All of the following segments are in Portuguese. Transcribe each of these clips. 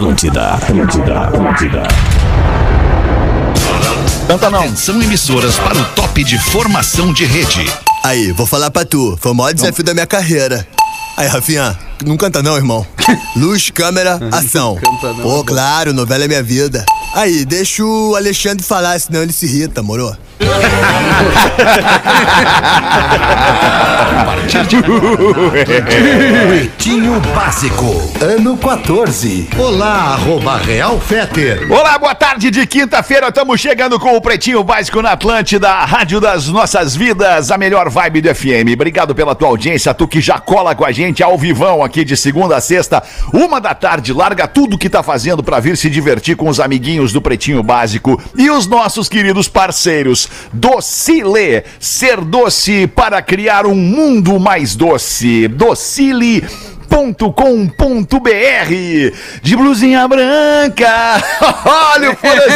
Atlântida, Atlântida, Atlântida. Canta não. Atenção emissoras para o top de formação de rede. Aí, vou falar pra tu. Foi o maior desafio da minha carreira. Aí, Rafinha, não canta não, irmão. Luz, câmera, ação. Pô, claro, novela é minha vida. Aí, deixa o Alexandre falar, senão ele se irrita, moro? Pretinho Básico, ano 14. Olá, arroba Real Feter. Olá, boa tarde de quinta-feira. Estamos chegando com o Pretinho Básico na Atlântida, a rádio das nossas vidas, a melhor vibe do FM. Obrigado pela tua audiência, tu que já cola com a gente ao vivão aqui de segunda a sexta, uma da tarde. Larga tudo que tá fazendo para vir se divertir com os amiguinhos do Pretinho Básico e os nossos queridos parceiros. Docile, ser doce para criar um mundo mais doce. Docile com.br de blusinha branca. Olha o Porazinho.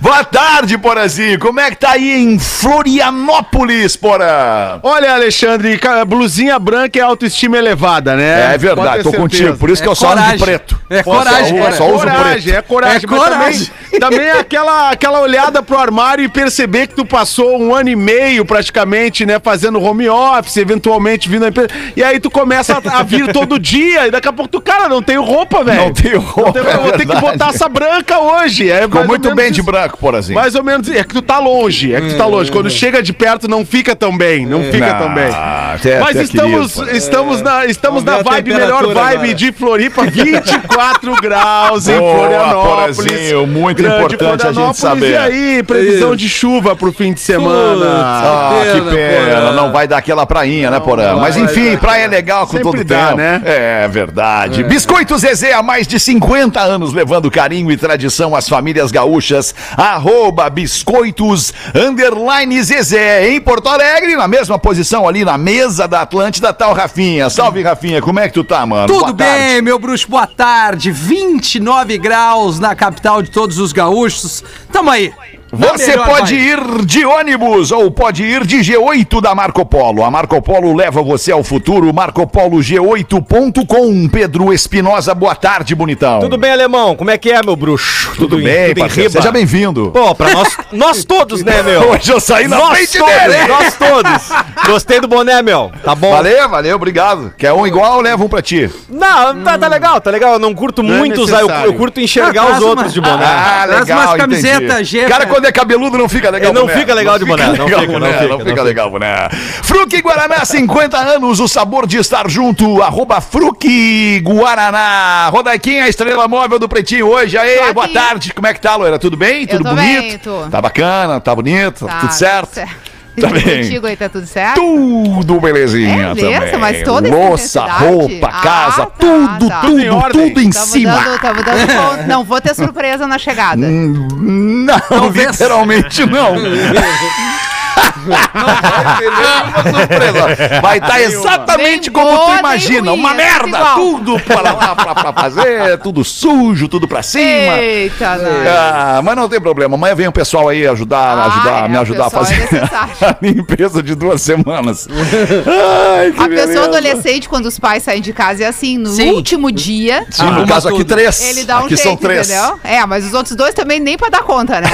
Boa tarde, Porazinho. Como é que tá aí em Florianópolis, Porã? Olha, Alexandre, blusinha branca é autoestima elevada, né? É verdade, tô contigo. Por isso que É eu só ando de coragem. preto. É Só- coragem, só, só é uso coragem, preto. é coragem. É mas coragem. Também, também é aquela, aquela olhada pro armário e perceber que tu passou um ano e meio praticamente, né, fazendo home office, eventualmente vindo à empresa. E aí tu começa a, a vir todo dia e daqui a pouco tu, cara, não tenho roupa, velho. Não tenho roupa, tenho é vou ter que botar essa branca hoje. É Ficou muito bem de isso. branco, Porazinho. Mais ou menos, é que tu tá longe, é que tu tá longe. Quando chega de perto não fica tão bem, não fica tão bem. Ah, até- Mas até estamos, querido, estamos na, estamos na vibe, melhor vibe agora. de Floripa, 24 graus em Boa, Florianópolis. Porazinho, muito Grande importante a gente Florianópolis. saber. E aí, previsão de chuva pro fim de semana. Ah, que pena, pena, não vai dar aquela prainha, né, Porã? Mas enfim, praia é legal com Sempre todo dá, tempo. né? É verdade. Biscoito Zezé há mais de 50 anos levando carinho e tradição às famílias gaúchas. Arroba Biscoitos Underline Zezé. Em Porto Alegre, na mesma posição ali na mesa da Atlântida, tá o Rafinha. Salve, Rafinha. Como é que tu tá, mano? Tudo Boa tarde. bem, meu bruxo, boa tarde. 29 graus na capital de todos os gaúchos. Tamo aí. Você pode ir de ônibus ou pode ir de G8 da Marco Polo. A Marco Polo leva você ao futuro. MarcoPoloG8.com. Pedro Espinosa, boa tarde, bonitão. Tudo bem, alemão? Como é que é, meu bruxo? Tudo bem, tudo em parceiro. riba? Seja bem-vindo. Pô, pra nós, nós todos, né, meu? Hoje eu saí na nós frente todos, dele. nós todos. Gostei do boné, meu. Tá bom? Valeu, valeu, obrigado. Quer um igual, leva um pra ti. Não, tá, tá legal, tá legal. Eu não curto é muito usar, eu, eu curto enxergar Ah, os outros uma- de boné. Ah, legal, umas entendi. camisetas, G, cara. Quando é cabeludo não fica legal É, não boné. fica legal de boné, não legal fica, não fica, não não fica legal boné. Fruque Guaraná, 50 anos, o sabor de estar junto. Arroba Fruque Guaraná. Rodaiquinha, a estrela móvel do Pretinho hoje. Aê, boa tarde. Como é que tá, Loira? Tudo bem? Tudo tô bonito? bem, tô. Tá bacana? Tá bonito? Tá, tudo certo? Tá E bem. Contigo aí tá tudo certo? Tudo belezinha É também. Mas toda Louça, roupa, Ah, casa, tá, tudo, tá. tudo, Tudo em tudo em Tamo cima. dando, tamo dando ponto. Não vou ter surpresa na chegada. Hum. Não, Talvez. literalmente não. surpresa. Vai estar exatamente como boa, tu imagina. ruim, Uma é merda. Tudo para lá pra, pra fazer, tudo sujo, tudo pra cima. Eita. Ah, mas não tem problema. Amanhã vem o pessoal aí ajudar, Ah, ajudar é, me ajudar a é fazer necessário. a limpeza de duas semanas. Ai, que A beleza. pessoa adolescente, quando os pais saem de casa, é assim, no Sim. último dia, Sim, no Arruma caso aqui, tudo. três. ele dá um aqui jeito, são três. entendeu? É, mas os outros dois também nem pra dar conta, né?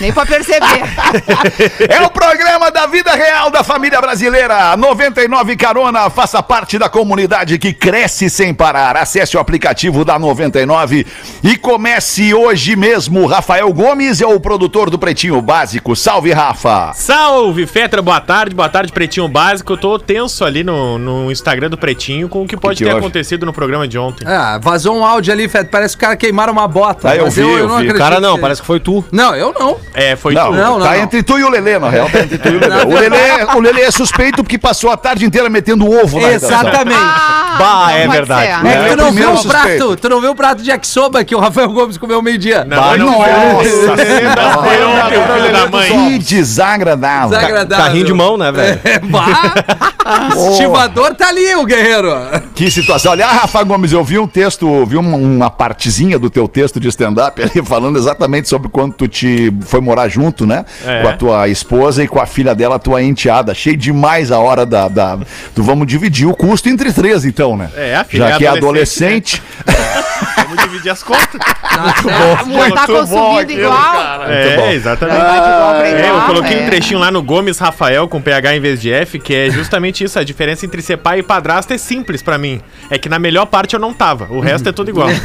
nem pra perceber. É o programa da vida real da família brasileira. 99 Carona, faça parte da comunidade que cresce sem parar. Acesse o aplicativo da 99 e comece hoje mesmo. Rafael Gomes é o produtor do Pretinho Básico. Salve, Rafa. Salve, Fetra, boa tarde, boa tarde, Pretinho Básico. Eu tô tenso ali no, no Instagram do Pretinho com o que pode que ter houve? acontecido no programa de ontem. Ah, vazou um áudio ali, Fed. Parece que o cara queimaram uma bota. Ah, eu mas vi, eu vi. acredito Cara, não, parece que foi tu. Não, eu não. É, foi Não, tu. Não, não, tá não. entre tu e o Lelê, na real. Tá entre tu e o O Lelê, o Lelê é suspeito porque passou a tarde inteira metendo ovo na. Exatamente. Ah, Bah, não é verdade. ser. É É, tu não viu o prato, tu não viu o prato de yakisoba que o Rafael Gomes comeu meio-dia. Não, nossa, filho da mãe. Que desagradável. Desagradável. Carrinho de mão, né, velho? É, bah. Estivador tá ali, o guerreiro. Que situação. Aliás, Rafa Gomes, eu vi um texto, vi uma, uma partezinha do teu texto de stand-up ali falando exatamente sobre quando tu te foi morar junto, né? É. Com a tua esposa e com a filha dela, tua enteada. Achei demais a hora da, da- do vamos dividir o custo entre três, então, né? É, a filha Já que é adolescente, adolescente. Vamos dividir as contas. Tá consumindo igual. É, exatamente. Vai de igual pra É, eu coloquei é. um trechinho lá no Gomes Rafael com PH em vez de F, que é justamente isso. A diferença entre ser pai e padrasto é simples pra mim. É que na melhor parte eu não tava. O resto é tudo igual.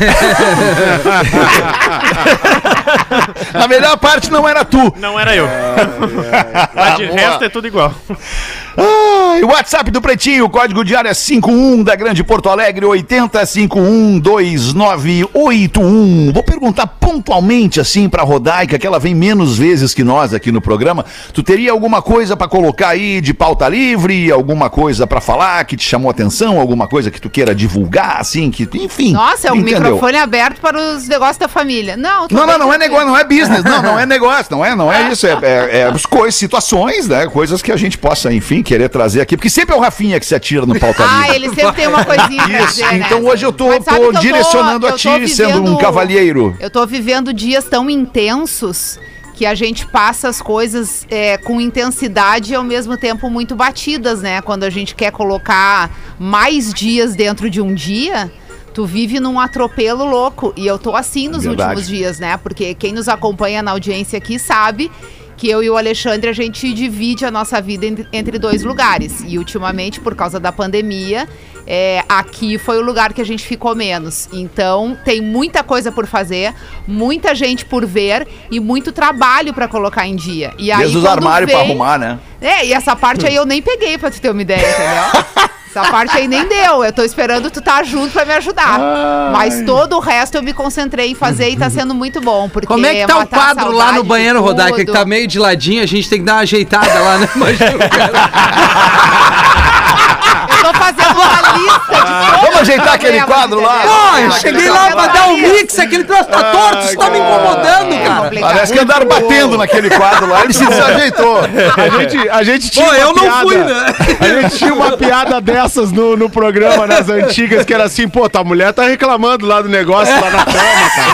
Na melhor parte não era tu. Não era eu. Mas de Boa. resto é tudo igual. Ah, e o WhatsApp do Pretinho, o código de área 51 da Grande Porto Alegre, 80512981. Vou perguntar pontualmente assim pra Rodaica, que ela vem menos vezes que nós aqui no programa. Tu teria alguma coisa pra colocar aí de pauta livre, alguma coisa pra falar que te chamou atenção, alguma coisa que tu queira divulgar, assim, que, enfim. Nossa, é um entendeu? microfone aberto para os negócios da família. Não, tô Não, não, não é negócio, não é business, não, não é negócio, não é, não é isso, é, é, é as coisas, situações, né, coisas que a gente possa, enfim, querer trazer aqui, porque sempre é o Rafinha que se atira no pauta Ah, livre. ele sempre tem uma coisinha Isso, dizer, né? então hoje eu tô, tô eu direcionando eu a ti, sendo um vivendo- cavalheiro. Eu tô vivendo dias tão intensos que a gente passa as coisas é, com intensidade e ao mesmo tempo muito batidas, né? Quando a gente quer colocar mais dias dentro de um dia, tu vive num atropelo louco. E eu tô assim nos Verdade. últimos dias, né? Porque quem nos acompanha na audiência aqui sabe que eu e o Alexandre a gente divide a nossa vida en- entre dois lugares. E ultimamente, por causa da pandemia, é, aqui foi o lugar que a gente ficou menos. Então, tem muita coisa por fazer, muita gente por ver e muito trabalho pra colocar em dia. E aí, Desde os armários vem- arrumar, né? É, e essa parte aí eu nem peguei pra tu ter uma ideia, entendeu? Essa parte aí nem deu. Eu tô esperando tu tá junto pra me ajudar. Mas todo o resto eu me concentrei em fazer e tá sendo muito bom. Porque Como é que tá o quadro lá no banheiro, Rodaica, que tá meio de ladinho, a gente tem que dar uma ajeitada lá, né? Cara. Eu tô fazendo uma lista de todos Vamos os ajeitar aquele quadro lá? Ó, eu cheguei lá pra dar um mix, aquele troço tá torto, isso tá me incomodando, É cara. Parece que andaram batendo naquele quadro lá, ele se desajeitou. A gente, a gente tinha Pô, uma eu não piada- fui, né? A gente tinha uma piada dessas no, no programa, nas antigas, que era assim, pô, tua mulher tá reclamando lá do negócio, lá na cama, cara.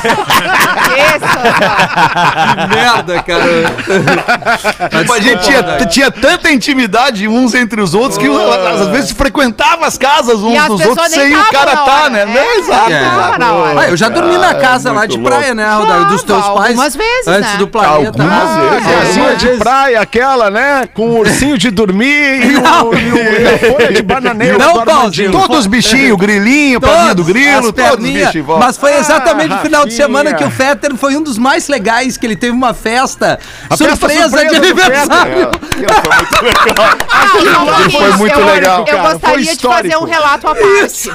Que merda, cara. Tipo, a gente tinha, tinha tanta intimidade uns entre os outros que às vezes frequentava as casas uns dos outros sem o cara tá, hora. né? É, né? Exato, É. exato. Ah, eu já dormi na Ah, casa é lá de louco. praia, né, Rodaica? Dos teus pais. algumas vezes, Antes né? do planeta. Algumas vezes, É, é. assim, de praia, aquela, né? Com o ursinho de dormir e, o, e, o, e a folha de bananeira Não. Paulinho. Todos os bichinhos, grilinho, pavinho do grilo, todos os volta. Mas foi exatamente no final de semana que o Fetter foi um dos mais legais, que ele teve uma festa surpresa, de do aniversário. Ah, só um pouquinho. foi muito eu, legal, Eu cara, foi gostaria de fazer um relato à parte.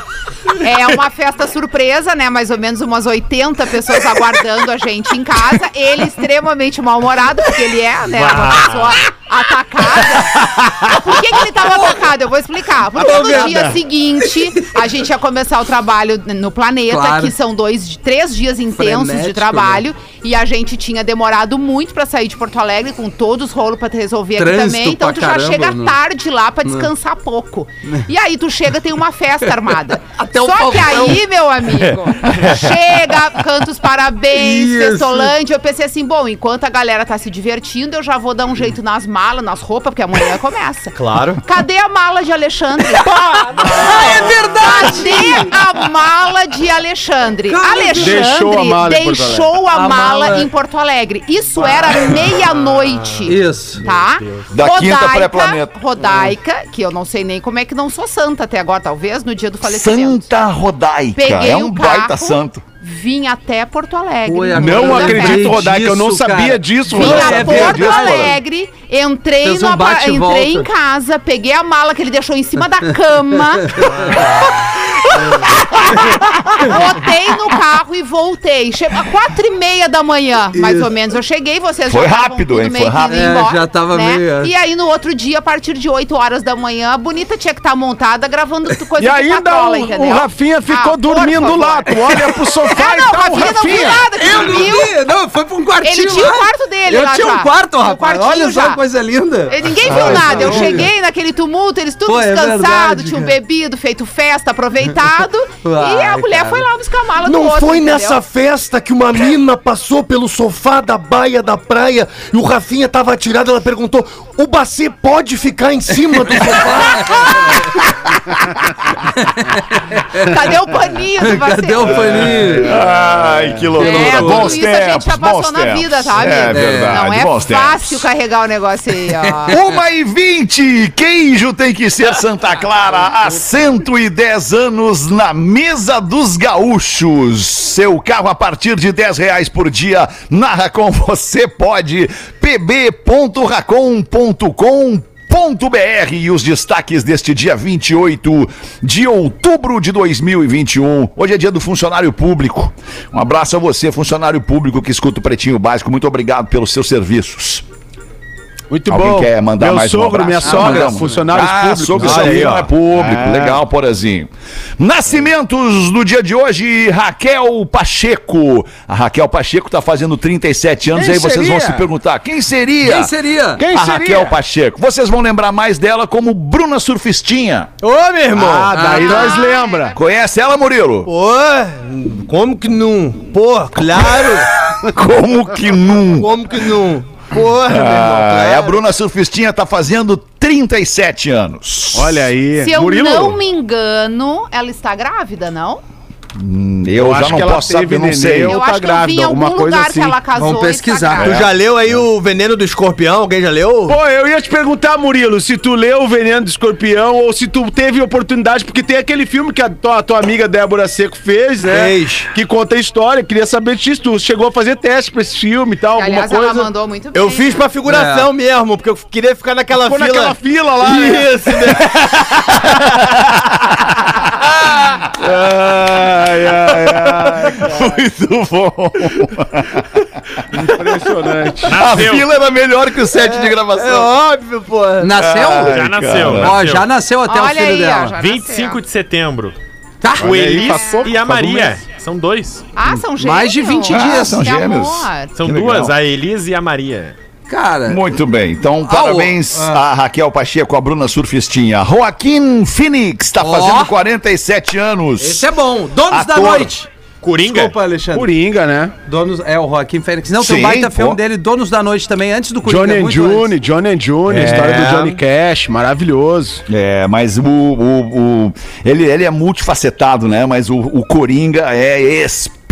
É uma festa surpresa, né? Mais ou menos umas 80 pessoas aguardando a gente em casa. Ele extremamente mal-humorado, porque ele é, né? Uma pessoa atacada. Por que, que ele tava atacado? Eu vou explicar. Porque no dia seguinte, a gente ia começar o trabalho no planeta, Claro. que são dois, três dias intensos de Frenético, trabalho. E a gente tinha demorado muito pra sair de Porto Alegre, com todos os rolos pra resolver aqui também. Então tu já caramba, chega né? tarde lá pra descansar pouco. E aí tu chega, tem uma festa armada. Até Só que Faustão. aí, meu amigo, chega, canta os parabéns, Isso. Eu pensei assim, bom, enquanto a galera tá se divertindo, eu já vou dar um jeito nas malas, nas roupas, porque amanhã começa. Claro. Cadê a mala de Alexandre? Ah, é verdade! Cadê a mala de Alexandre? Cara, Alexandre deixou a mala em Porto deixou a, mala, mala- em Porto Alegre. Isso era meia-noite. Isso. Tá? Da quinta pré-planeta. Rodaica, que eu não sei nem como é que não sou santa até agora, talvez no dia do falecimento. Santa Rodaica, Peguei é um carro, baita santo. Vim até Porto Alegre. Oi, no Não acredito, festa. Rodaica, eu não sabia cara. disso, Vim a Porto disso. Alegre, entrei, no um e entrei em casa, peguei a mala que ele deixou em cima da cama. Botei no carro e voltei. Chegou às quatro e meia da manhã, mais ou menos. Eu cheguei, vocês Foi já estavam rápido, tudo hein? meio Foi que rápido. É, embora, já tava né? meio, é. E aí, no outro dia, a partir de 8 horas da manhã, a bonita tinha que estar montada gravando coisa E de ainda patrola, o, entendeu? o Rafinha ficou Ah, dormindo lá. Tu olha pro sofá Ah, e não, tá o Rafinha não viu nada, Eu não vi, não, foi pra um quartinho Ele tinha o quarto dele Eu lá tinha já. um quarto, rapaz. quartinho Olha só já. que coisa linda. Ninguém viu nada. Eu cheguei naquele tumulto, eles tudo Pô, é descansados, verdade, tinham cara. bebido, feito festa, aproveitado. casado e a mulher foi lá buscar a mala do Não outro, foi entendeu? nessa festa que uma mina passou pelo sofá da baia da praia e o Rafinha tava atirado, ela perguntou: "O Bacê pode ficar em cima do sofá?" Cadê o paninho do parceiro? Cadê o paninho? Ai, que loucura. É, tudo bons isso a gente já bons passou na tempos. vida, sabe? É verdade, Não é bons fácil tempos. carregar o negócio aí, ó. Uma e vinte, queijo tem que ser Santa Clara há 110 anos na mesa dos gaúchos. Seu carro a partir de 10 reais por dia. Na Racon você pode. pb.racon.com.br e os destaques deste dia 28 de outubro de 2021. Hoje é dia do funcionário público. Um abraço a você, funcionário público que escuta o Pretinho Básico. Muito obrigado pelos seus serviços. Muito Alguém bom. quer mandar Meu mais um sogro, abraço? minha Ah, sogra, mandamos. funcionários ah, públicos. Sogro seu aí, ó. é público. É. Legal, Porazinho. Nascimentos do dia de hoje, Raquel Pacheco. A Raquel Pacheco tá fazendo 37 anos, Quem aí vocês vão seria? se perguntar, quem seria? Quem seria? Quem a seria? Raquel Pacheco. Vocês vão lembrar mais dela como Bruna Surfistinha. Ô, meu irmão! Ah, daí nós lembra. Conhece ela, Murilo? Pô, como que não? Pô, claro! Como que não? Como que não? Porra, meu irmão, Ah, claro. é a Bruna Surfistinha tá fazendo 37 anos. Olha aí. Se eu Murilo, não me engano, ela está grávida, não? Eu, Eu já acho não que ela posso saber, teve não sei. Eu tá acho que eu vi em grávida, algum alguma coisa lugar assim. que ela casou. Vamos e pesquisar. Tu grávida. já leu aí o Veneno do Escorpião? Alguém já leu? Pô, eu ia te perguntar, Murilo, se tu leu o Veneno do Escorpião ou se tu teve oportunidade, porque tem aquele filme que a tua, tua amiga Débora Seco fez, né? Fez. Que conta a história. Queria saber se tu chegou a fazer teste pra esse filme e tal, alguma Aliás, coisa. ela mandou muito bem. Eu fiz pra figuração mesmo, porque eu queria ficar naquela Ficou fila. naquela fila lá. né? Isso, né? Ai, ai, ai. Muito bom. Impressionante. A Nasceu. fila era melhor que o set de É gravação. óbvio, pô. Nasceu? Já nasceu. cara. Ó, nasceu. já nasceu até o Olha filho aí, ó, dela. já 25 de setembro. Tá? O Elis pouco, e a um Maria. mês. São dois. Ah, são gêmeos? Mais de 20 Ah, dias. são Que gêmeos. São Que duas, legal. a Elis e a Maria. Cara, Muito bem, então parabéns a Raquel Pacheco, a Bruna Surfistinha. Joaquim Phoenix está Ó. fazendo 47 anos. esse é bom. Donos da Ator. Noite. Coringa? Desculpa, Alexandre. Coringa, né? Donos, é o Joaquim Fênix. Não, tem um baita pô. filme dele, Donos da Noite também, antes do Coringa. Johnny and June, antes. Johnny and June, a É. história do Johnny Cash, maravilhoso. É, mas o, o, o- ele, ele é multifacetado, né? Mas o, o Coringa é espetacular,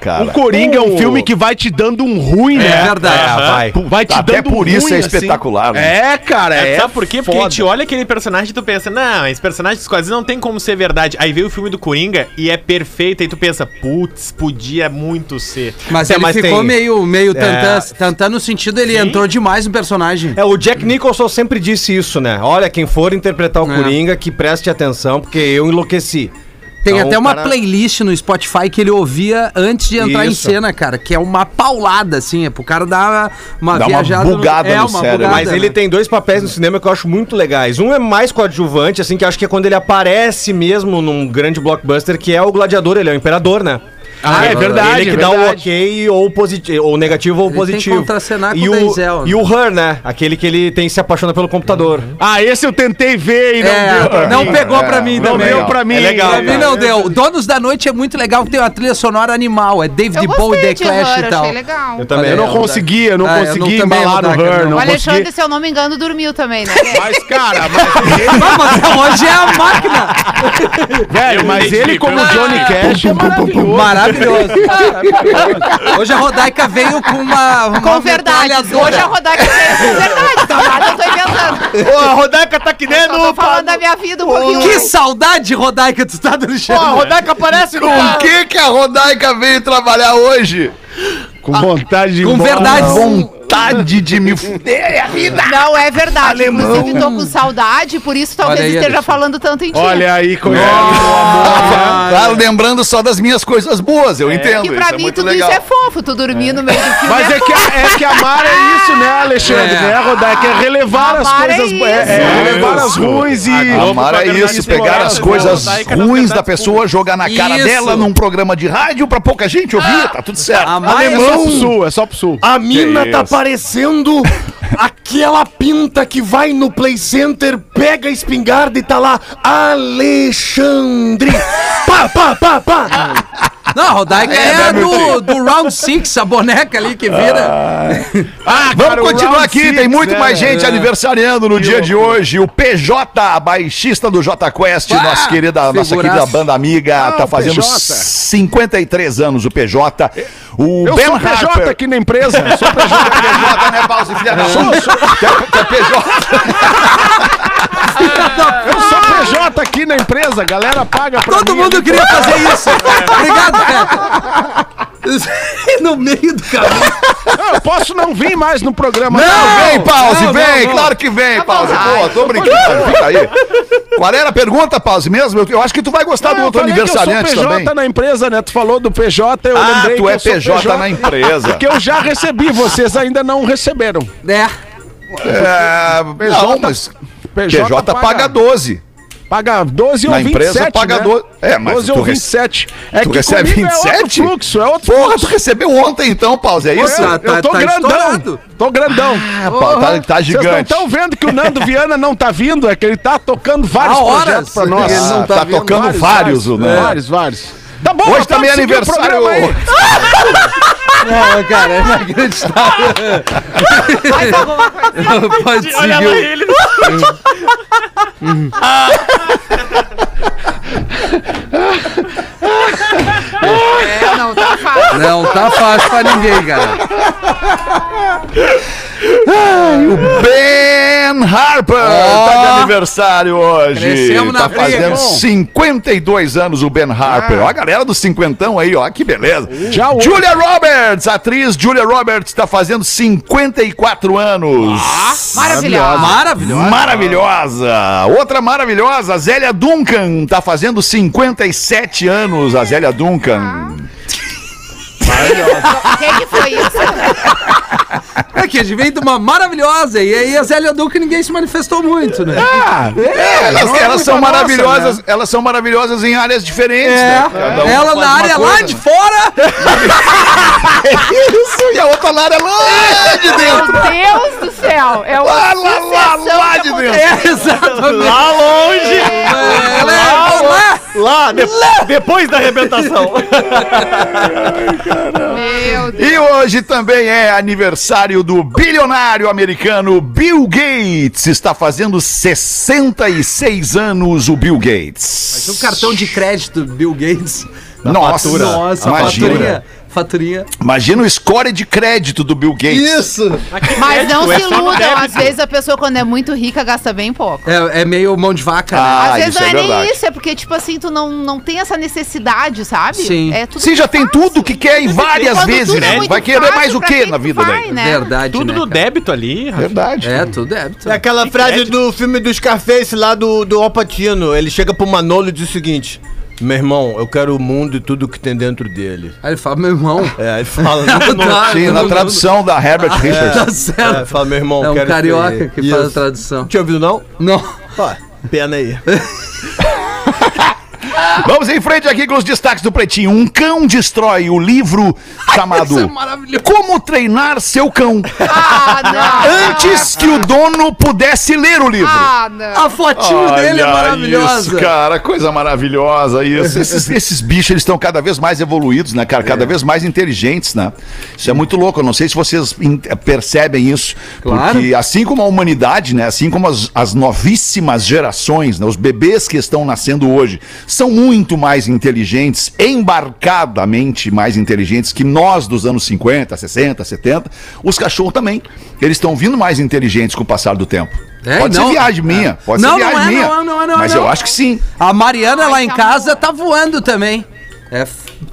cara. o Coringa é um filme que vai te dando um ruim, É né? verdade. Aham. vai. Vai te Até dando por um isso ruim, é assim. espetacular, né? É, cara, É, é. sabe por quê? Porque a foda. gente olha aquele personagem e tu pensa, não, esse personagem quadrinhos não tem como ser verdade. Aí veio o filme do Coringa e é perfeito, aí tu pensa, putz, podia muito ser. Mas É, ele mas ficou tem- meio, meio É. tantã, tantã no sentido, ele entrou demais no personagem. É, o Jack Nicholson sempre disse isso, né? Olha, quem for interpretar o É. Coringa, que preste atenção, porque eu enlouqueci. Tem Então, até uma cara- playlist no Spotify que ele ouvia antes de entrar em Isso. cena, cara, que é uma paulada, assim, é pro cara dar uma Dá uma viajada. bugada é, no uma cérebro. Mas né? ele tem dois papéis no cinema que eu acho muito legais. Um é mais coadjuvante, assim, que eu acho que é quando ele aparece mesmo num grande blockbuster, que é o Gladiador, ele é o Imperador, né? Ah, é verdade, Ele que é dá o verdade. ok ou, positivo, ou negativo ou Ele tem que positivo. com e o Denzel, E né? o Her, né? Aquele que ele tem se apaixona pelo computador. Ah, esse eu tentei ver e não É, deu não pegou É, pra mim Não também. deu pra mim. É legal, Pra mim não deu. Donos da Noite é muito legal, tem uma trilha sonora animal. É David Bowie, The Clash Her, e tal. achei legal. Eu também. Eu não É, consegui, eu não Ah, eu consegui não- também embalar no não Her, não. não O. Alexandre, se eu não me engano, dormiu também, né? Mas, cara, mas, Vamos, hoje é a máquina. velho, mas ele como Johnny Cash é maravilhoso. Maravilhoso. Hoje a Rodaica veio com uma. uma Com verdade. Hoje a Rodaica veio com verdade, tá? Nada eu tô inventando. Ô, a Rodaica tá que nem Só tô falando da minha vida um pouquinho. Que saudade, Rodaica, tu tá do Pô, a. Rodaica aparece no Com que que a Rodaica veio trabalhar hoje? Com vontade de ir Com verdade. Vontade de me fuder é a vida. Não, é verdade. Alemão. Inclusive, tô com saudade, por isso talvez aí, esteja Alexandre. falando tanto em ti. Olha aí, conhece. Tá lembrando só das minhas coisas boas, eu entendo. que pra isso é mim muito tudo legal. isso é fofo. Tu dormir no meio do filme Mas é que, fofo. a, é que amar é isso, né, Alexandre? É. Né, Rodaica? É relevar as Amar é coisas. isso. É, é relevar as Isso. ruins e. Amar é isso, pegar as explorada, coisas ruins da pessoa, jogar na cara Isso. dela num programa de rádio pra pouca gente ouvir, tá tudo certo. Amar É é só pro sul, é só pro sul. A mina Que tá isso. Parecendo aquela pinta que vai no Play Center, pega a espingarda e tá lá, Alexandre. Pá, pá, pá, pá. Não, Rodaica é, a do, do Round Six, a boneca ali que vira. Ah, Vamos cara, o continuar aqui, Six, tem muito é, mais gente é. aniversariando no dia de hoje. O PJ, baixista do J Quest, Pá, nossa querida, nossa querida banda amiga, Ah, tá fazendo PJ. 53 anos o PJ. O Eu Ben sou PJ Harper. aqui na empresa. Sou PJ. PJ, né, Pause, filha da? Quer- quer PJ? Eu sou PJ aqui na empresa. Galera paga pra Todo mim mundo ali. queria fazer isso. Obrigado, Feta. no meio do caminho. Não, eu posso não vir mais no programa. Não, vem, Pause, não, vem, não, não. claro que vem, Pause. vontade. Pô, tô brincando, fica aí. Qual era a pergunta, Pause, mesmo? Eu, acho que tu vai gostar do outro que aniversariante eu sou PJ também. na empresa, né? Tu falou do PJ, eu Ah, lembrei tu que é sou PJ na empresa. Porque eu já recebi, vocês ainda não receberam. É. É, não, mas PJ paga 12. Paga 12 ou Na 27, empresa paga né? 12. É, mas 12 tu ou rece- 27. É tu que recebe comigo É outro 27? fluxo, é outro Porra, fluxo. tu recebeu ontem então, Pause, é isso? Tá, eu tô tá grandão. estourado. Tô grandão. Ah, pá, tá, tá Vocês não gigante. estão vendo que o Nando Viana não tá vindo? É que ele tá tocando vários projetos pra nós. ele não tá vindo. tocando vários, o Nando. Vários, vários. Tá bom, Hoje também é aniversário. Não, cara, é inacreditável. Mais alguma coisa? Pode Olha seguir. lá o- ele. É, não, tá fácil. Não tá fácil pra ninguém, cara. Ben Harper tá de aniversário hoje. Crescemos na tá fazendo bom. 52 anos o Ben Harper. Ó, a galera do cinquentão aí, ó, que beleza. Já o- Julia Roberts, a atriz Julia Roberts tá fazendo 54 anos. Maravilhosa. Maravilhoso. Maravilhosa! Outra maravilhosa, a Zélia Duncan, tá fazendo 57 anos, a Zélia Duncan. Quem que foi isso? É que a gente veio de uma maravilhosa. E aí a Zélia Duca ninguém se manifestou muito, né? É, elas, não é elas muito são nossa, maravilhosas, né? elas são maravilhosas em áreas diferentes, É, né? Ela na área lá coisa, de né? fora. Isso, e a outra lá é lá de dentro. Meu Deus do céu. É uma Lá, lá, lá, lá de dentro. É, exatamente. Lá longe. É, ela é lá. Lá, de- depois da arrebentação. Meu Deus. E hoje também é aniversário do bilionário americano Bill Gates. Está fazendo 66 anos o Bill Gates. O cartão de crédito Bill Gates. Nossa, Nossa, imagina. Faturinha. Imagina o score de crédito do Bill Gates. Isso. Mas não é se iludam. Às vezes a pessoa, quando é muito rica, gasta bem pouco. É, é meio mão de vaca, né? Ah, Às vezes isso não é é, nem verdade. isso, é porque, tipo assim, tu não, não tem essa necessidade, sabe? Sim. É tudo Sim, já tem fácil. tudo que quer e várias Quando vezes. tudo é muito Vai querer fácil, mais o pra quê quem na vida vai, daí? né? Verdade, Tudo né, no cara? débito ali, Rafa. Verdade. É, tudo débito. É aquela Que frase do filme do Scarface lá do, do Alpatino. Ele chega pro Manolo e diz o seguinte: Meu irmão, eu quero o mundo e tudo que tem dentro dele. Aí ele fala, meu irmão. É, ele fala. Tá, Sim, na não- tradução da Herbert Richards. Tá É, certo. fala, meu irmão, É um carioca que faz a tradução. Tinha ouvido, não? Não. Ó, pena aí. Vamos em frente aqui com os destaques do Pretinho. Um cão destrói o livro chamado é maravilhoso. Como Treinar Seu Cão. Ah, não. Antes que o dono pudesse ler o livro. Ah, não. A fotinho dele é maravilhosa. Isso, cara, coisa maravilhosa isso. Esses, esses bichos, eles estão cada vez mais evoluídos, né, cara? Cada vez mais inteligentes, né? Isso é muito louco. Eu não sei se vocês in- percebem isso. Claro. Porque assim como a humanidade, né? Assim como as, as novíssimas gerações, né? Os bebês que estão nascendo hoje são muito mais inteligentes, embarcadamente mais inteligentes que nós dos anos 50, 60, 70. Os cachorros também. Eles estão vindo mais inteligentes com o passar do tempo. É, pode não- ser viagem minha, pode Não, ser não viagem é, minha. não é, não é, não é, mas não. eu acho que sim. A Mariana Ai, lá em tá casa tá voando também. É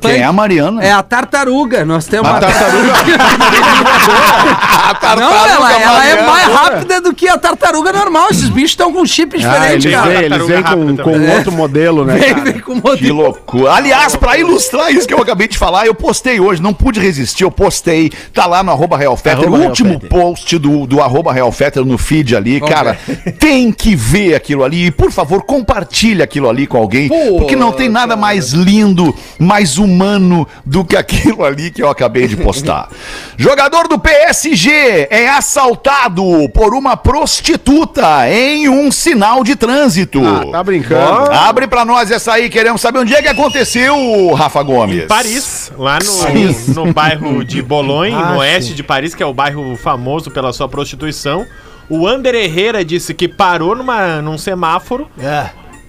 Quem é a Mariana? É a tartaruga. Nós temos A uma tartaruga. a tartaruga Não, ela, ela é mais rápida do que a tartaruga normal. Esses bichos estão com chip Ah, diferente, eles cara. vêm, eles vêm com, com rápida outro modelo, né? Vem, vem com Que modelo. loucura. Aliás, pra ilustrar isso que eu acabei de falar, eu postei hoje, não pude resistir, eu postei, tá lá no arroba Real Fetter, Arroba o último Fetter. post do, do arroba Real Fetter no feed ali, cara, tem que ver aquilo ali e, por favor, compartilha aquilo ali com alguém, Pô, porque não tem nada mais lindo, mais mais humano do que aquilo ali que eu acabei de postar. Jogador do PSG é assaltado por uma prostituta em um sinal de trânsito. Ah, tá brincando. Abre pra nós essa aí, queremos saber onde é que aconteceu, Rafa Gomes. Paris, lá no, no bairro de Boulogne, no oeste de Paris, que é o bairro famoso pela sua prostituição. O Ander Herrera disse que parou numa, num semáforo.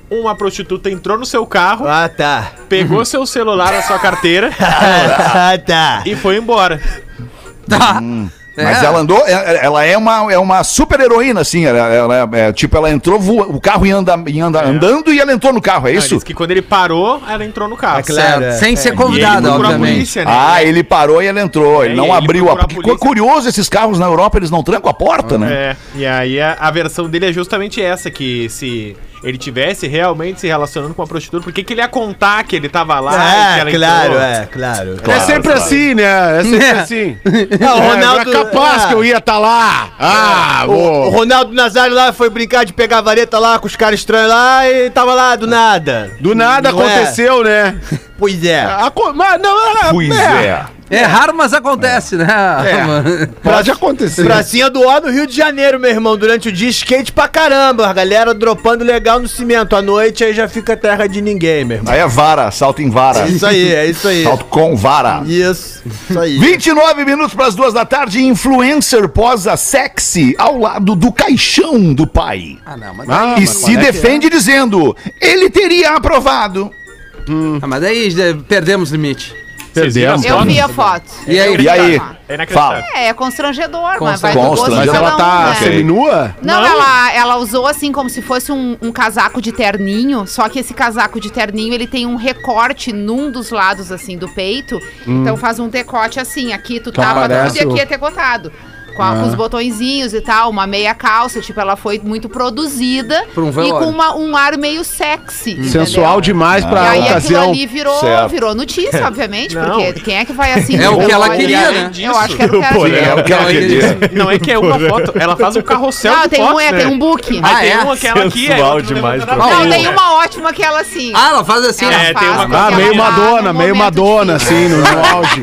Uma prostituta entrou no seu carro, Ah, tá. pegou seu celular, a sua carteira Ah, tá. e foi embora. Tá. Mas É. ela andou, é- ela é uma, é uma super heroína, assim. Ela, ela é, é, tipo, ela entrou, voa- o carro ia, anda, ia anda- andando e ela entrou no carro, é isso? disse que quando ele parou, ela entrou no carro. Certo. Sem ser E ele convidado, procurou a obviamente. polícia, né? Ah, ele parou e ela entrou. Ele É, não ele abriu a Porque curioso, esses carros na Europa, eles não trancam a porta, né? É, e aí a, a versão dele é justamente essa, que se ele tivesse realmente se relacionando com a prostituta, por que, que ele ia contar que ele tava lá e que ela entrou? é, claro. é sempre claro. assim, né? É sempre É. assim. Ah, o É, Ronaldo- era capaz ah. que eu ia estar lá. Ah, O, o. Ronaldo Nazário lá foi brincar de pegar vareta lá com os caras estranhos lá e tava lá do nada. Do nada Não é? aconteceu, né? Pois é. Aco- Mas não, Pois é. É raro, mas acontece, né? Pode acontecer. Pracinha do Ó no Rio de Janeiro, meu irmão. Durante o dia, skate pra caramba. A galera dropando legal no cimento. À noite aí já fica terra de ninguém, meu irmão. Aí é vara, salto em vara. É isso aí, é isso aí. Salto com vara. Isso, isso aí. 29 minutos para as duas da tarde, influencer posa sexy ao lado do caixão do pai. Ah, não, mas, Ah, e mas se parece- defende dizendo, ele teria aprovado. ah, mas daí perdemos limite. As Eu vi a foto. E aí? E aí? É. Fala. É, é constrangedor, mas vai do gosto. Mas ela um, tá né? seminua? Não, Não. Ela, ela usou assim como se fosse um, um casaco de terninho, só que esse casaco de terninho ele tem um recorte num dos lados assim do peito, então faz um decote assim, aqui tu tapa tudo parece e aqui é decotado. Com, a- com os botõezinhos e tal, uma meia calça, tipo, ela foi muito produzida Pra um e com uma- um ar meio sexy. Sensual entendeu? demais E pra aí aquilo ocasião. ali virou, Certo. virou notícia, obviamente, Não. porque quem é que vai assim? É o que ela queria, né? Eu acho que era o que ela queria. É o que ela queria. Não é que é uma foto, ela faz um carrossel Não, de tem um, fotos, é, né? tem um book. Aí Ah, tem é? uma aquela aqui, aí Sensual demais Não, tem uma ótima que ela assim. Ah, ela faz assim, Ela. É, tem uma- Ah, meio ela Madonna, meio Madonna, assim, no, auge.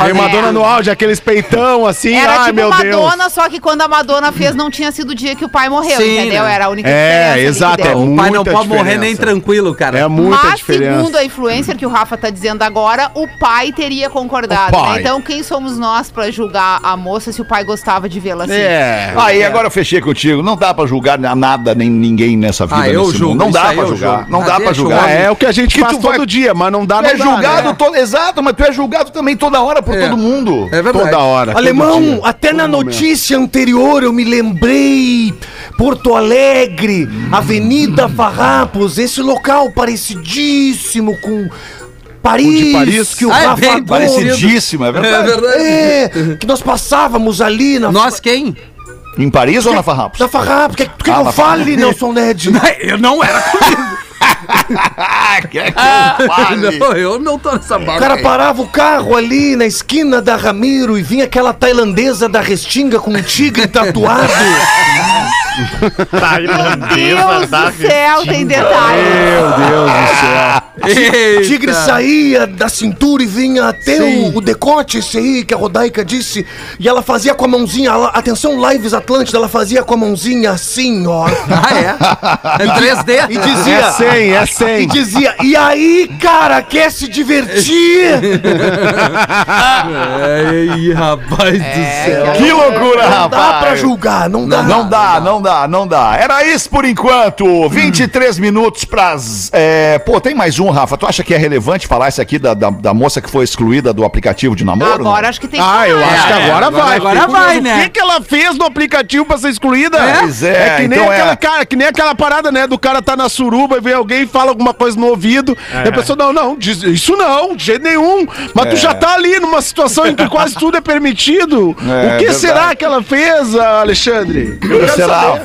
É. Meio Madonna no auge, aqueles peitão assim, Era ai tipo meu Madonna, Deus. só que quando a Madonna fez, não tinha sido o dia que o pai morreu, Sim, entendeu? né? Era a única É, exato, é O pai não pode morrer nem tranquilo, cara. É muita Mas, diferença. segundo a influencer que o Rafa tá dizendo agora, o pai teria concordado. Né? Então, quem somos nós pra julgar a moça se o pai gostava de vê-la assim? É. Aí, agora eu fechei contigo. Não dá pra julgar nada, nem ninguém nessa vida. Ah, eu nesse julgo, mundo. Não dá pra julgar. Não Ah, dá pra o julgar. Ah, é o que a gente Que faz tu todo vai- dia, mas não dá, Tu não é julgado, né? to- exato, mas tu é julgado também toda hora por É. todo mundo. É verdade. Toda hora. todo Alemão, dia. até na notícia anterior eu me lembrei. Porto Alegre, Avenida Farrapos, esse local parecidíssimo com Paris, O de Paris? que o Ah, é Rafa bem Gomes- Parecidíssimo, é É verdade. verdade. É, que nós passávamos ali na, Nós quem? Em Paris ou na Farrapos? na Farrapos. Ah, que eu na fale, Nelson Ned? Eu não era Ah, quer que eu fale? Não, eu não tô nessa O barra. cara parava o carro ali na esquina da Ramiro e vinha aquela tailandesa da Restinga com um tigre tatuado. Deus do céu, tem detalhe. Meu Deus do céu. O tigre saía da cintura e vinha até o, o decote, esse aí que a Rodaica disse. E ela fazia com a mãozinha, ela- atenção, Lives Atlântida, ela fazia com a mãozinha assim, ó. Ah, é? É 3D? E dizia. É 100, é E 100. dizia, e aí, cara, quer se divertir? Ai, rapaz do céu. Que loucura, Não dá pra rapaz. julgar, não dá. Não dá, não dá, não dá. Era isso por enquanto. 23 minutos pras. É... Pô, tem mais um, Rafa. Tu acha que é relevante falar isso aqui da, da, da moça que foi excluída do aplicativo de namoro? não? Agora acho que tem que Ah, eu acho que É, agora, agora- vai. agora Fiquei vai, né? O que, que ela fez no aplicativo pra ser excluída? Pois é, que nem então é. aquela cara, que nem aquela parada, né? Do cara tá na suruba e vem alguém e fala alguma coisa no ouvido. E a pessoa, não, não, diz, isso não, de jeito nenhum. Mas tu já tá ali numa situação em que quase tudo é permitido. É, o que verdade. será que ela fez, Alexandre? Eu O que quero será?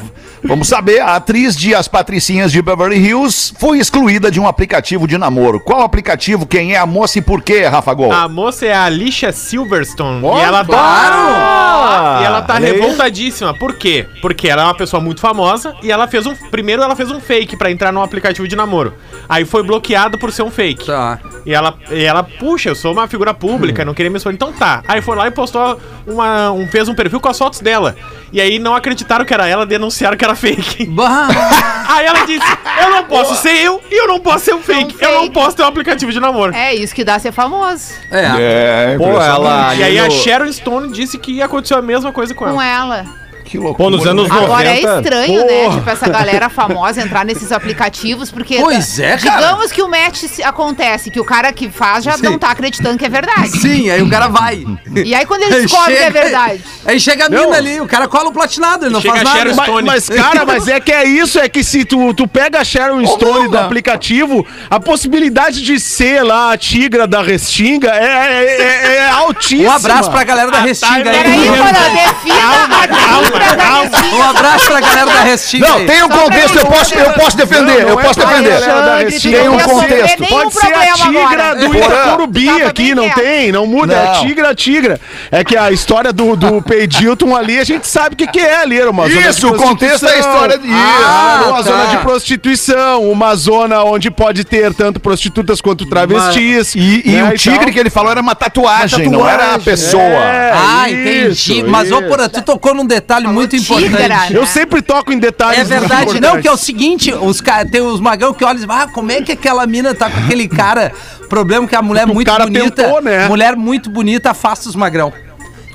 Vamos saber, a atriz de As Patricinhas de Beverly Hills foi excluída de um aplicativo de namoro. Qual aplicativo, quem é a moça e por quê, Rafa Gol? A moça é a Alicia Silverstone. Oh, e ela tá. claro! E ela tá revoltadíssima. Por quê? Porque ela é uma pessoa muito famosa e ela fez um. Primeiro ela fez um fake pra entrar num aplicativo de namoro. Aí foi bloqueado por ser um fake. Tá. E ela, e ela, puxa, eu sou uma figura pública, não queria me expor. Então tá. Aí foi lá e postou uma. Um, fez um perfil com as fotos dela. E aí não acreditaram que era ela, denunciaram que era fake. Bah. Aí ela disse: Eu não posso ser eu e eu não posso ser um fake. Eu não fake. posso ter um aplicativo de namoro. É isso que dá ser famoso. É. É, Pô, ela. E aí a Sharon Stone disse que aconteceu a mesma coisa com ela. Com ela. Que loucura. Pô, nos anos 90. Agora é estranho, né? Tipo, essa galera famosa entrar nesses aplicativos, porque. Pois é, cara. Digamos que o match acontece, que o cara que faz já não tá acreditando que é verdade. Sim, aí o cara vai. E aí quando ele descobre que é verdade. Aí chega a mina ali, o cara cola o platinado, ele não Chega faz a nada. Sharon Mas, Stone. mas, cara, mas é que é isso, é que se tu, tu pega a Sharon Stone do aplicativo, a possibilidade de ser lá a tigra da Restinga é, é, é- é altíssima. Um abraço pra galera da Restinga aí. Peraí, mano, defina a cultura da Um abraço pra galera da Restinga Não, tem um contexto, eu posso, eu posso defender, Não, eu posso é defender. da tem um contexto. Pode ser a tigra agora. do. Itacurubi aqui, não tem, não muda, Não. é tigra, tigra. É que a história do, do Peidilton ali, a gente sabe o que, que é ali, era uma zona de Isso, o contexto é a prostituição. história de. Ah, uma tá. zona de prostituição, uma zona onde pode ter tanto prostitutas quanto travestis. E, e né, o tigre que ele falou era uma tatuagem, Uma não era a pessoa. é. Ah, isso, entendi. Mas, ô, isso. Porã, tu tocou num detalhe muito tigra, importante. né? Eu sempre toco em detalhes. É verdade, muito não, que é o seguinte, os tem os magão que olham e dizem, ah, como é que aquela mina tá com aquele cara? Problema que a mulher O muito cara bonita, tentou, né? mulher muito bonita afasta os magrão.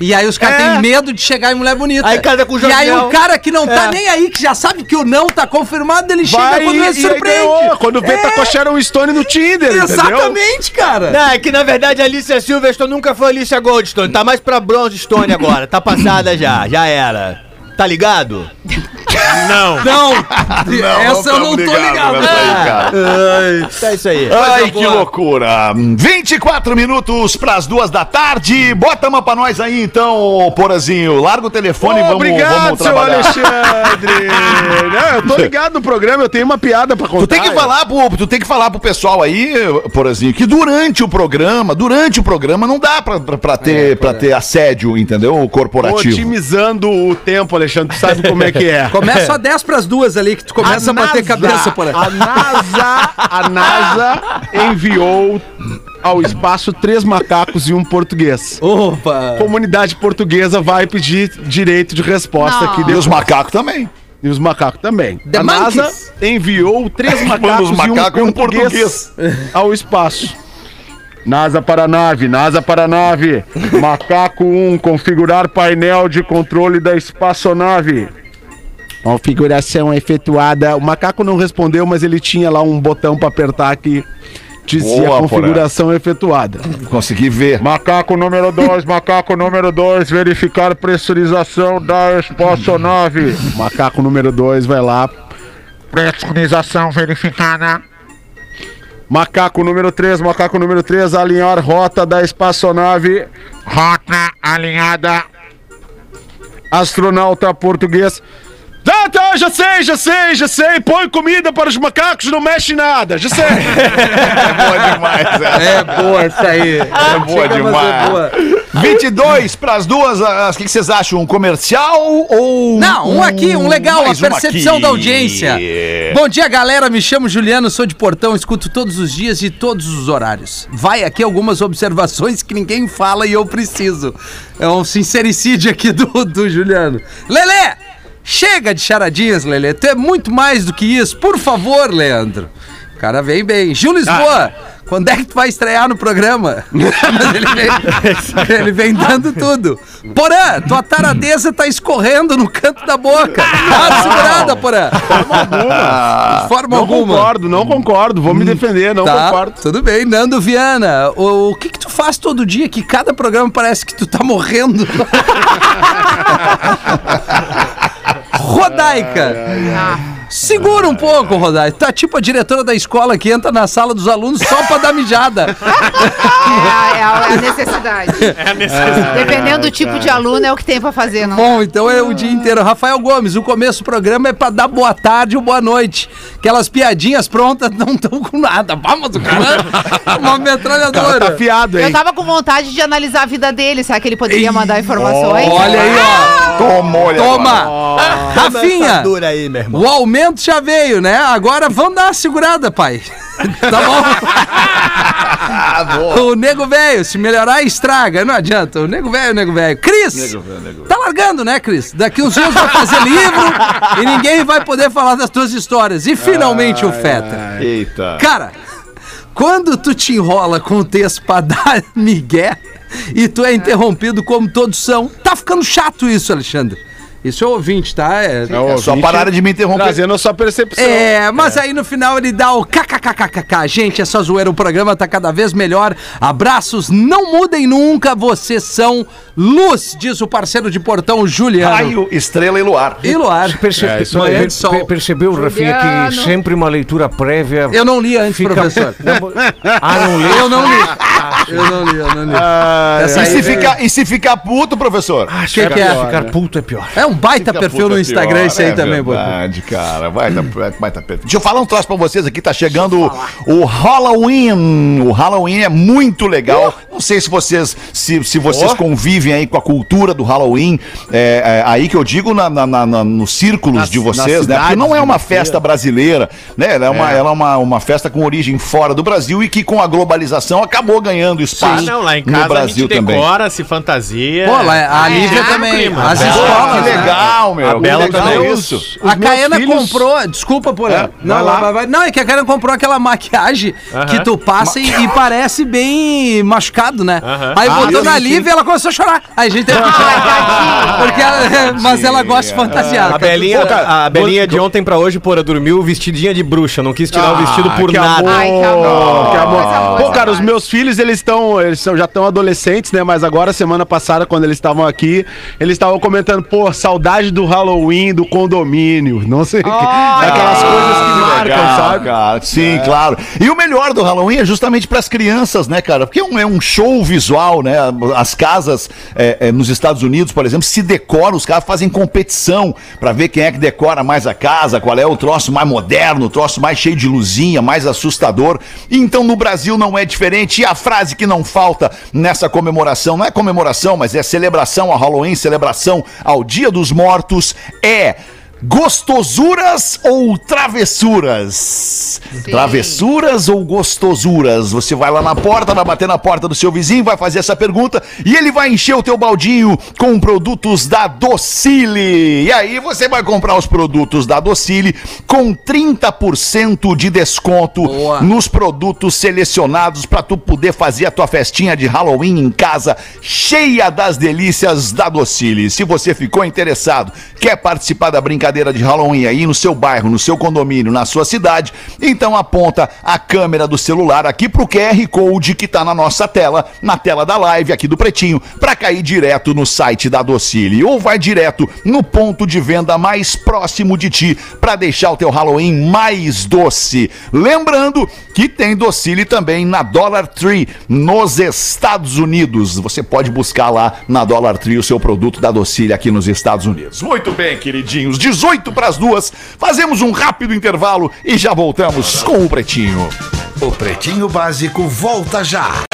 E aí os caras É. têm medo de chegar em mulher bonita. Aí casa com o E aí o cara que não tá nem aí, que já sabe que o não tá confirmado, ele chega Vai quando e, ele surpreende. ganhou. Quando vê, tá É, com a Sharon Stone no Tinder, entendeu? Exatamente, cara. Não, é que na verdade a Alicia Silverstone nunca foi Alicia Goldstone. Tá mais pra Bronze Stone agora. Tá passada já, já era. Tá ligado? Não. Não, essa eu não tô ligado ligado. nessa aí, cara. É isso aí. Ai, que loucura. 24 minutos pras duas da tarde. Bota uma pra nós aí, então, Porazinho. Larga o telefone e vamos, Obrigado, vamos seu trabalhar. Alexandre. Não, eu tô ligado no programa, eu tenho uma piada pra contar. Tu tem que falar pro, tu tem que falar pro pessoal aí, Porazinho, que durante o programa, durante o programa não dá pra, pra, pra ter, pra ter assédio, entendeu? Tô Corporativo. otimizando o tempo, Alexandre, tu sabe como é que é. Começa a 10 pras duas ali, que tu começa a, bater cabeça por aí. A NASA, a NASA enviou ao espaço três macacos e um português. Opa! Comunidade portuguesa vai pedir direito de resposta Não. aqui E depois. os macacos também. E os macacos também. The a NASA monkeys. enviou três macacos os e um macacos e um português ao espaço. NASA para a nave, NASA para a nave. Macaco 1, configurar painel de controle da espaçonave. Configuração efetuada. O macaco não respondeu, mas ele tinha lá um botão para apertar que dizia Boa, configuração efetuada. Consegui ver. Macaco número 2, macaco número 2, verificar pressurização da espaçonave. Macaco número 2 vai lá. Pressurização verificada. Macaco número 3, macaco número 3, alinhar rota da espaçonave. Rota alinhada. Astronauta português. Tá, tá, já sei, já sei, já sei. Põe comida para os macacos, não mexe nada, já sei. É boa demais, é. É boa essa aí. É boa demais. 22 pras duas, as- o que que vocês acham? Um comercial ou. Não, um aqui, um legal, a percepção da audiência. Bom dia, galera. Me chamo Juliano, sou de Portão, escuto todos os dias e todos os horários. Vai aqui algumas observações que ninguém fala e eu preciso. É um sincericídio aqui do, do Juliano. Lelê! Chega de charadinhas, Lelê. Tu é muito mais do que isso. Por favor, Leandro. O cara vem bem. Gil Lisboa, quando é que tu vai estrear no programa? Mas ele vem, ele vem dando tudo. Porã, tua taradeza tá escorrendo no canto da boca. Dá uma segurada, Porã. De forma Não alguma. concordo, não concordo. Vou me defender, não Tá, concordo. tudo bem. Nando Viana, o, o que que tu faz todo dia que cada programa parece que tu tá morrendo? Rodaica. Ah, Segura um pouco, Rodai. Tá tipo a diretora da escola que entra na sala dos alunos só pra dar mijada. É a, é a- é a necessidade. É a necessidade. Dependendo do tipo de aluno, é o que tem pra fazer, não Bom, então é o dia inteiro. Rafael Gomes, o começo do programa é pra dar boa tarde ou boa noite. Aquelas piadinhas prontas não estão com nada. Vamos, o cara, uma metralhadora. Tá afiado, Eu hein? tava com vontade de analisar a vida dele. Será que ele poderia mandar informações? Olha aí, ó. Tomou-lhe Toma! Rafinha, Dura aí, meu irmão. o aumento já veio, né? Agora vamos dar uma segurada, pai. Tá bom? o nego velho, se melhorar, estraga. Não adianta. O nego velho, o nego velho. Cris! Tá largando, né, Cris? Daqui uns dias vai fazer livro e ninguém vai poder falar das tuas histórias. E finalmente o Feta. Eita. Cara, quando tu te enrola com o texto pra dar migué e tu é interrompido como todos são, tá ficando chato isso, Alexandre. Isso é ouvinte, tá? É, É só pararam de me interromper. Trazendo a sua percepção. é, mas aí no final ele dá o kkkkkk. Gente, é só zoeira, o programa tá cada vez melhor. Abraços, não mudem nunca, vocês são luz, diz o parceiro de portão, Juliano. Raio, estrela e luar. E Luar. É, isso aí. Manhã de sol. percebeu, Rafinha, que sempre uma leitura prévia. Eu não li antes, professor. Ah, não leu? Eu não li. Eu não li, eu não li. Essa E se, ficar, e se ficar puto, professor? Ah, que que é? Ficar puto é pior. É um baita perfil no Instagram pior, esse aí é também, pô. verdade, cara. Vai tá, vai tá perfeito. Deixa eu falar um troço pra vocês aqui. Tá chegando o Halloween. O Halloween é muito legal. Não sei se vocês se, se vocês convivem aí com a cultura do Halloween. É, é, aí que eu digo na, na- na- na- nos círculos de vocês, né? Porque não é uma festa brasileira, né? Ela é, uma, ela é uma, uma festa com origem fora do Brasil e que com a globalização acabou ganhando Ah, espaço não, lá em no casa a Brasil gente também. decora, se fantasia. Pô, lá, a Lívia é, também. clima. As escolas. que né? legal, meu. A Bela legal também. isso. Os A Caena filhos- comprou, desculpa por É, não, vai lá. vai, vai. não, é que a Caena comprou aquela maquiagem que tu passa e, e parece bem machucado, né? Aham. Aí Ah, botou na vi, Lívia e ela começou a chorar. Aí a gente teve que tirar. Porque ela- mas ela gosta de fantasiar. A Belinha, a Belinha de ontem pra hoje, porra, dormiu vestidinha de bruxa. Não quis tirar o vestido por nada. Ai, que amor. Pô, cara, os parte. meus filhos, eles estão, eles são, já estão adolescentes, né? Mas agora, semana passada, quando eles estavam aqui, eles estavam comentando, pô, saudade do Halloween, do condomínio. Não sei. aquelas coisas que marcam, legal, sabe? Cara. Sim, claro. E o melhor do Halloween é justamente para as crianças, né, cara? Porque é um, é um show visual, né? As casas é, é, nos Estados Unidos, por exemplo, se decoram, os caras fazem competição para ver quem é que decora mais a casa, qual é o troço mais moderno, o troço mais cheio de luzinha, mais assustador. Então no Brasil não é diferente. E a frase que não falta nessa comemoração, não é comemoração, mas é celebração ao Halloween, celebração ao Dia dos Mortos, é. Gostosuras ou travessuras? Travessuras ou gostosuras? Você vai lá na porta, vai bater na porta do seu vizinho, vai fazer essa pergunta e ele vai encher o teu baldinho com produtos da Docile. E aí você vai comprar os produtos da Docile com 30% de desconto Boa. nos produtos selecionados para tu poder fazer a tua festinha de Halloween em casa cheia das delícias da Docile. Se você ficou interessado, quer participar da brincadeira de Halloween aí no seu bairro, no seu condomínio, na sua cidade, então aponta a câmera do celular aqui pro QR Code que tá na nossa tela, na tela da live aqui do Pretinho, para cair direto no site da Docile ou vai direto no ponto de venda mais próximo de ti para deixar o teu Halloween mais doce. Lembrando que tem Docile também na Dollar Tree nos Estados Unidos. Você pode buscar lá na Dollar Tree o seu produto da Docile aqui nos Estados Unidos. Muito bem, queridinhos. 18 para as duas. Fazemos um rápido intervalo e já voltamos com o Pretinho. O Pretinho Básico volta já.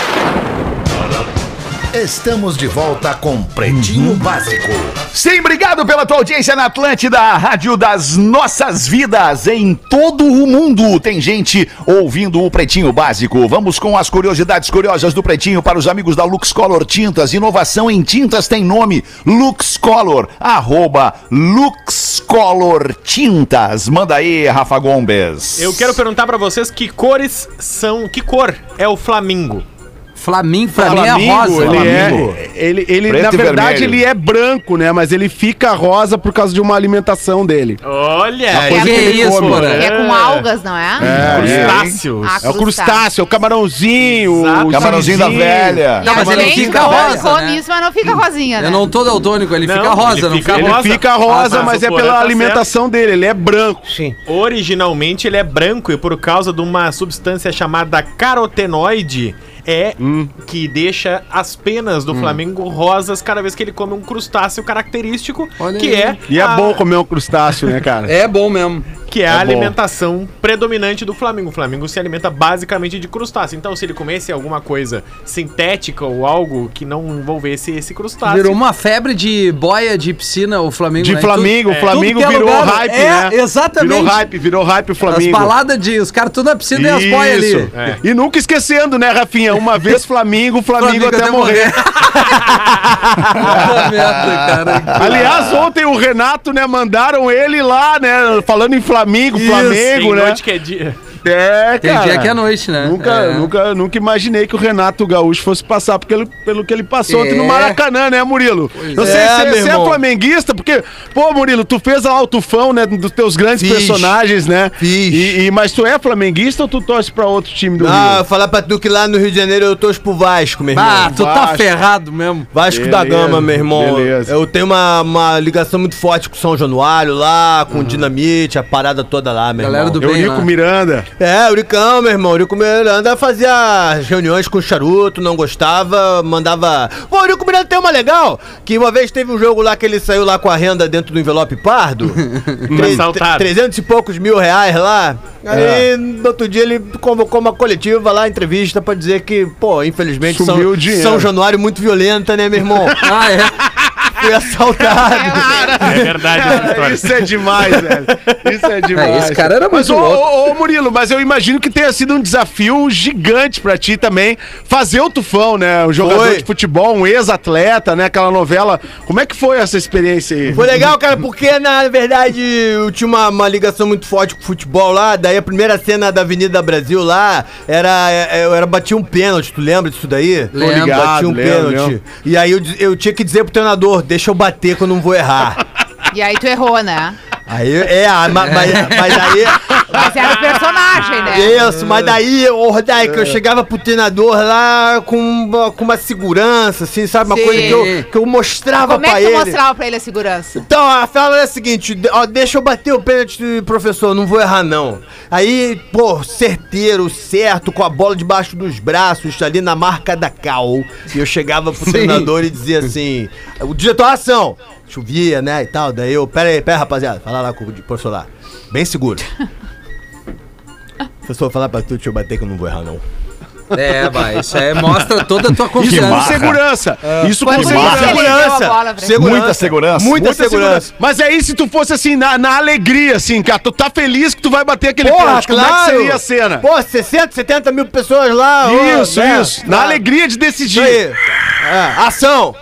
Estamos de volta com Pretinho Básico. Sim, obrigado pela tua audiência na Atlântida, a rádio das nossas vidas em todo o mundo. Tem gente ouvindo o Pretinho Básico. Vamos com as curiosidades curiosas do Pretinho para os amigos da Lux Color Tintas. Inovação em tintas tem nome Lux Color, arroba Lux Color Tintas. Manda aí, Rafa Gomes. Eu quero perguntar pra vocês que cores são. Que cor é o Flamingo? Flamingo, pra mim é rosa. ele Flamingo. é. Ele, ele Preto na verdade, vermelho. ele é branco, né? Mas ele fica rosa por causa de uma alimentação dele. Olha, coisa que que ele isso, come. Porã? É com algas, não é? crustáceos. Ah, É o crustáceo, é o camarãozinho, Exato. o Camarãozinho da velha. Não, mas ele fica rosa, come né? isso, mas não fica rosinha, né? Eu não tô daltônico, ele Não, fica rosa, ele não fica fica Ele rosa. fica rosa, Ah, mas mas é pela tá alimentação dele, ele é branco. Sim. Originalmente ele é branco e por causa de uma substância chamada carotenoide é que deixa as penas do Flamengo rosas cada vez que ele come um crustáceo característico, Olha que aí. é E é a, bom comer um crustáceo, né, cara? É bom mesmo. que é, É a bom. alimentação predominante do Flamengo. O Flamengo se alimenta basicamente de crustáceo. Então, se ele comesse alguma coisa sintética ou algo que não envolvesse esse crustáceo, Virou uma febre de boia de piscina o Flamengo. De né? Flamengo, Tudo- o Flamengo tudo que é virou lugar- hype, é, né? Exatamente. Virou hype, virou hype o As Flamengo. baladas de. Os caras tudo na piscina e as boias ali. Isso. E nunca esquecendo, né, Rafinha? Uma vez Flamengo, Flamengo, até, morrer. Puta merda. Aliás, ontem o Renato, né, mandaram ele lá, né, falando em Flamengo, Flamengo, tem né? noite que é dia. É, Tem cara. dia que é noite, né? Nunca, É. nunca, nunca imaginei que o Renato Gaúcho fosse passar pelo, pelo que ele passou ontem no É. Maracanã, né, Murilo? Não sei é, se você é flamenguista, porque, pô, Murilo, tu fez lá o tufão, né, dos teus grandes Fiz. personagens, né? Fiz. E, e- mas tu é flamenguista ou tu torce pra outro time do Ah, Rio? falar pra tu que lá no Rio de Janeiro eu torço pro Vasco, meu irmão. Ah, tu tá Vasco. ferrado mesmo. Vasco da Beleza, Gama, meu irmão. beleza. Eu tenho uma, uma ligação muito forte com São Januário lá, com Dinamite, a parada toda lá, meu Galera irmão. do bem Eurico lá. Miranda. É, Uricão, meu irmão. Urico Miranda fazia reuniões com o charuto, não gostava, mandava. Pô, o Urico Miranda tem uma legal, que uma vez teve um jogo lá que ele saiu lá com a renda dentro do envelope pardo. Assaltado. 300 e poucos mil reais lá. Aí, no outro dia, ele convocou uma coletiva lá, entrevista, pra dizer que, pô, infelizmente, Sumiu São. São Januário muito violenta, né, meu irmão? Ah, é. Fui assaltado. É verdade essa história. Isso é demais, velho. Isso é demais. É, esse cara era mas, muito ô, louco. ô, ô, Murilo, mas eu imagino que tenha sido um desafio gigante pra ti também fazer o Tufão, né? Um jogador Foi. de futebol, um ex-atleta, né? Aquela novela. Como é que foi essa experiência aí? Foi legal, cara, porque na verdade eu tinha uma, uma ligação muito forte com o futebol lá. Daí a primeira cena da Avenida Brasil lá era. é, Eu era batia um pênalti, tu lembra disso daí? Ligado, Batia um lembro, pênalti. lembro. E aí eu, eu tinha que dizer pro treinador: deixa eu bater que eu não vou errar. E aí tu errou, né? Aí, é, ma- mas, mas aí. Mas era o personagem, né? Isso, mas daí, ô Rodaica, eu chegava pro treinador lá com uma, com uma segurança, assim, sabe? Uma Sim. coisa que eu, que eu mostrava Como é pra que tu ele. mostrava pra ele a segurança? Então, a fala é a seguinte, ó, deixa eu bater o pênalti, professor, não vou errar não. Aí, pô, certeiro, certo, com a bola debaixo dos braços, ali na marca da cal. E eu chegava pro treinador e dizia assim, o diretor, ação, chovia, né, e tal. Daí eu, pera aí, pera aí, rapaziada, fala lá com o professor lá, bem seguro. Professor, falar pra tu, deixa eu bater que eu não vou errar não. É, vai. Isso aí mostra toda a tua Isso com confiança. segurança. Isso com isso segurança. Segurança. Segurança. Muita segurança. Muita, Muita segurança. Mas aí, se tu fosse assim, na, na alegria, assim, cara, tu tá feliz que tu vai bater aquele Porra, pênalti. Como é que claro. seria a cena? Pô, 60, 70 mil pessoas lá. ó, isso, né? isso. Na Ah, alegria de Isso decidir. É, ação!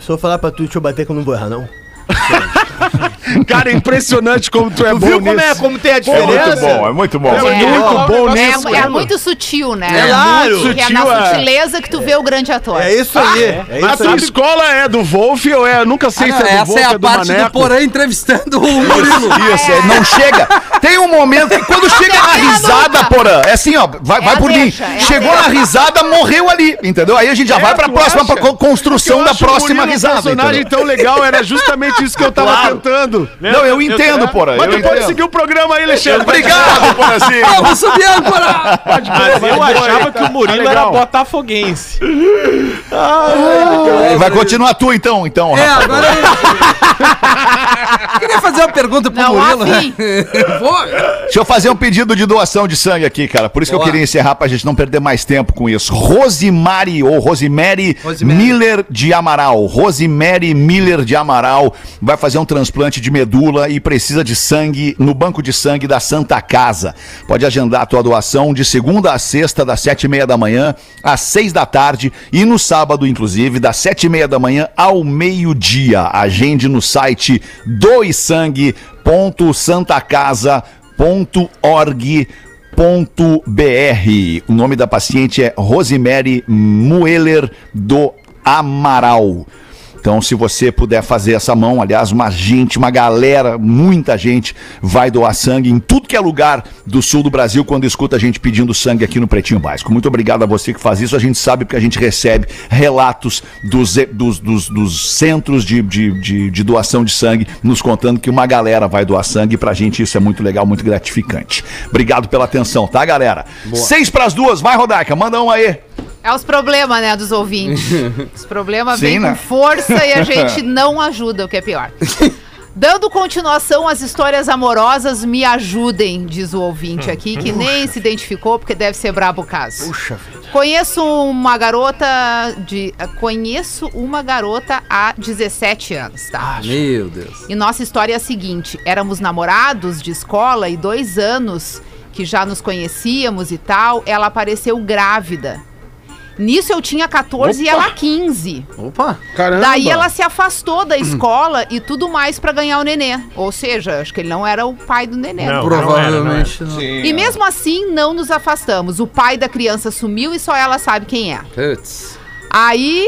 Se eu falar pra tu, deixa eu bater que eu não vou errar, não. Cara, é impressionante como tu é Tu bom viu como, é, nisso. como tem a É diferença? muito bom, é muito bom. É muito bom É, nisso. é muito sutil, né? É claro. Que é Sutil, na é. sutileza que tu vê o grande ator. É isso aí. É, A isso tua aí. escola é do Wolf ou é? Nunca Ah, sei não, se é do essa Wolf é a é do parte do Maneco. Porã entrevistando o Murilo. Isso, é, não chega. Tem um momento que quando chega na a risada, porã, é assim, ó, vai, vai a por mim. é a Chegou na risada, morreu ali, entendeu? Aí a gente já É, vai pra próxima acha? pra co- construção da o próxima um risada. personagem entendeu? tão legal, era justamente isso que eu tava tentando. Não, eu entendo, porã. Mas tu pode seguir o programa aí, Alexandre. Obrigado, porãzinho. Vamos subir âncora! Mas eu achava que o Murilo Tá era botafoguense. Vai continuar tu então, então, É, agora eu... Queria fazer uma pergunta pro Não, Murilo. né? Vou. Deixa eu fazer um pedido de doação de sangue aqui, cara. Por isso que eu Boa. queria encerrar pra gente não perder mais tempo com isso. Rosemary ou Rosemary, Rosemary. Miller de Amaral. Rosemary Miller de Amaral vai fazer um transplante de medula e precisa de sangue no banco de sangue da Santa Casa. Pode agendar a tua doação de segunda a sexta, das sete e meia da manhã às seis da tarde e no sábado, inclusive, das sete e meia da manhã ao meio-dia. Agende no site doissangue.santacasa.org O nome da paciente é Rosemary Mueller do Amaral. Então, se você puder fazer essa mão, aliás, uma gente, uma galera, muita gente vai doar sangue em tudo que é lugar do sul do Brasil quando escuta a gente pedindo sangue aqui no Pretinho Básico. Muito obrigado a você que faz isso. A gente sabe porque a gente recebe relatos dos, dos, dos, dos centros de, de, de, de doação de sangue nos contando que uma galera vai doar sangue. Pra gente isso é muito legal, muito gratificante. Obrigado pela atenção, tá, galera? Seis pras duas, vai, Rodaica, manda um aí. É os problemas, né, dos ouvintes. Os problemas vêm né? com força e a gente não ajuda, o que é pior. Dando continuação às histórias amorosas, me ajudem, diz o ouvinte aqui, que nem se identificou, porque deve ser brabo o caso. Puxa vida. Conheço uma garota de. Conheço uma garota há 17 anos, tá? Meu Deus. E nossa história é a seguinte: éramos namorados de escola e dois anos que já nos conhecíamos e tal, ela apareceu grávida. Nisso eu tinha 14 e ela 15. Opa. Caramba. Daí ela se afastou da escola e tudo mais pra ganhar o nenê. Ou seja, acho que ele não era o pai do nenê. Não, né? Provavelmente não. E mesmo assim, não nos afastamos. O pai da criança sumiu e só ela sabe quem é. Putz. Aí,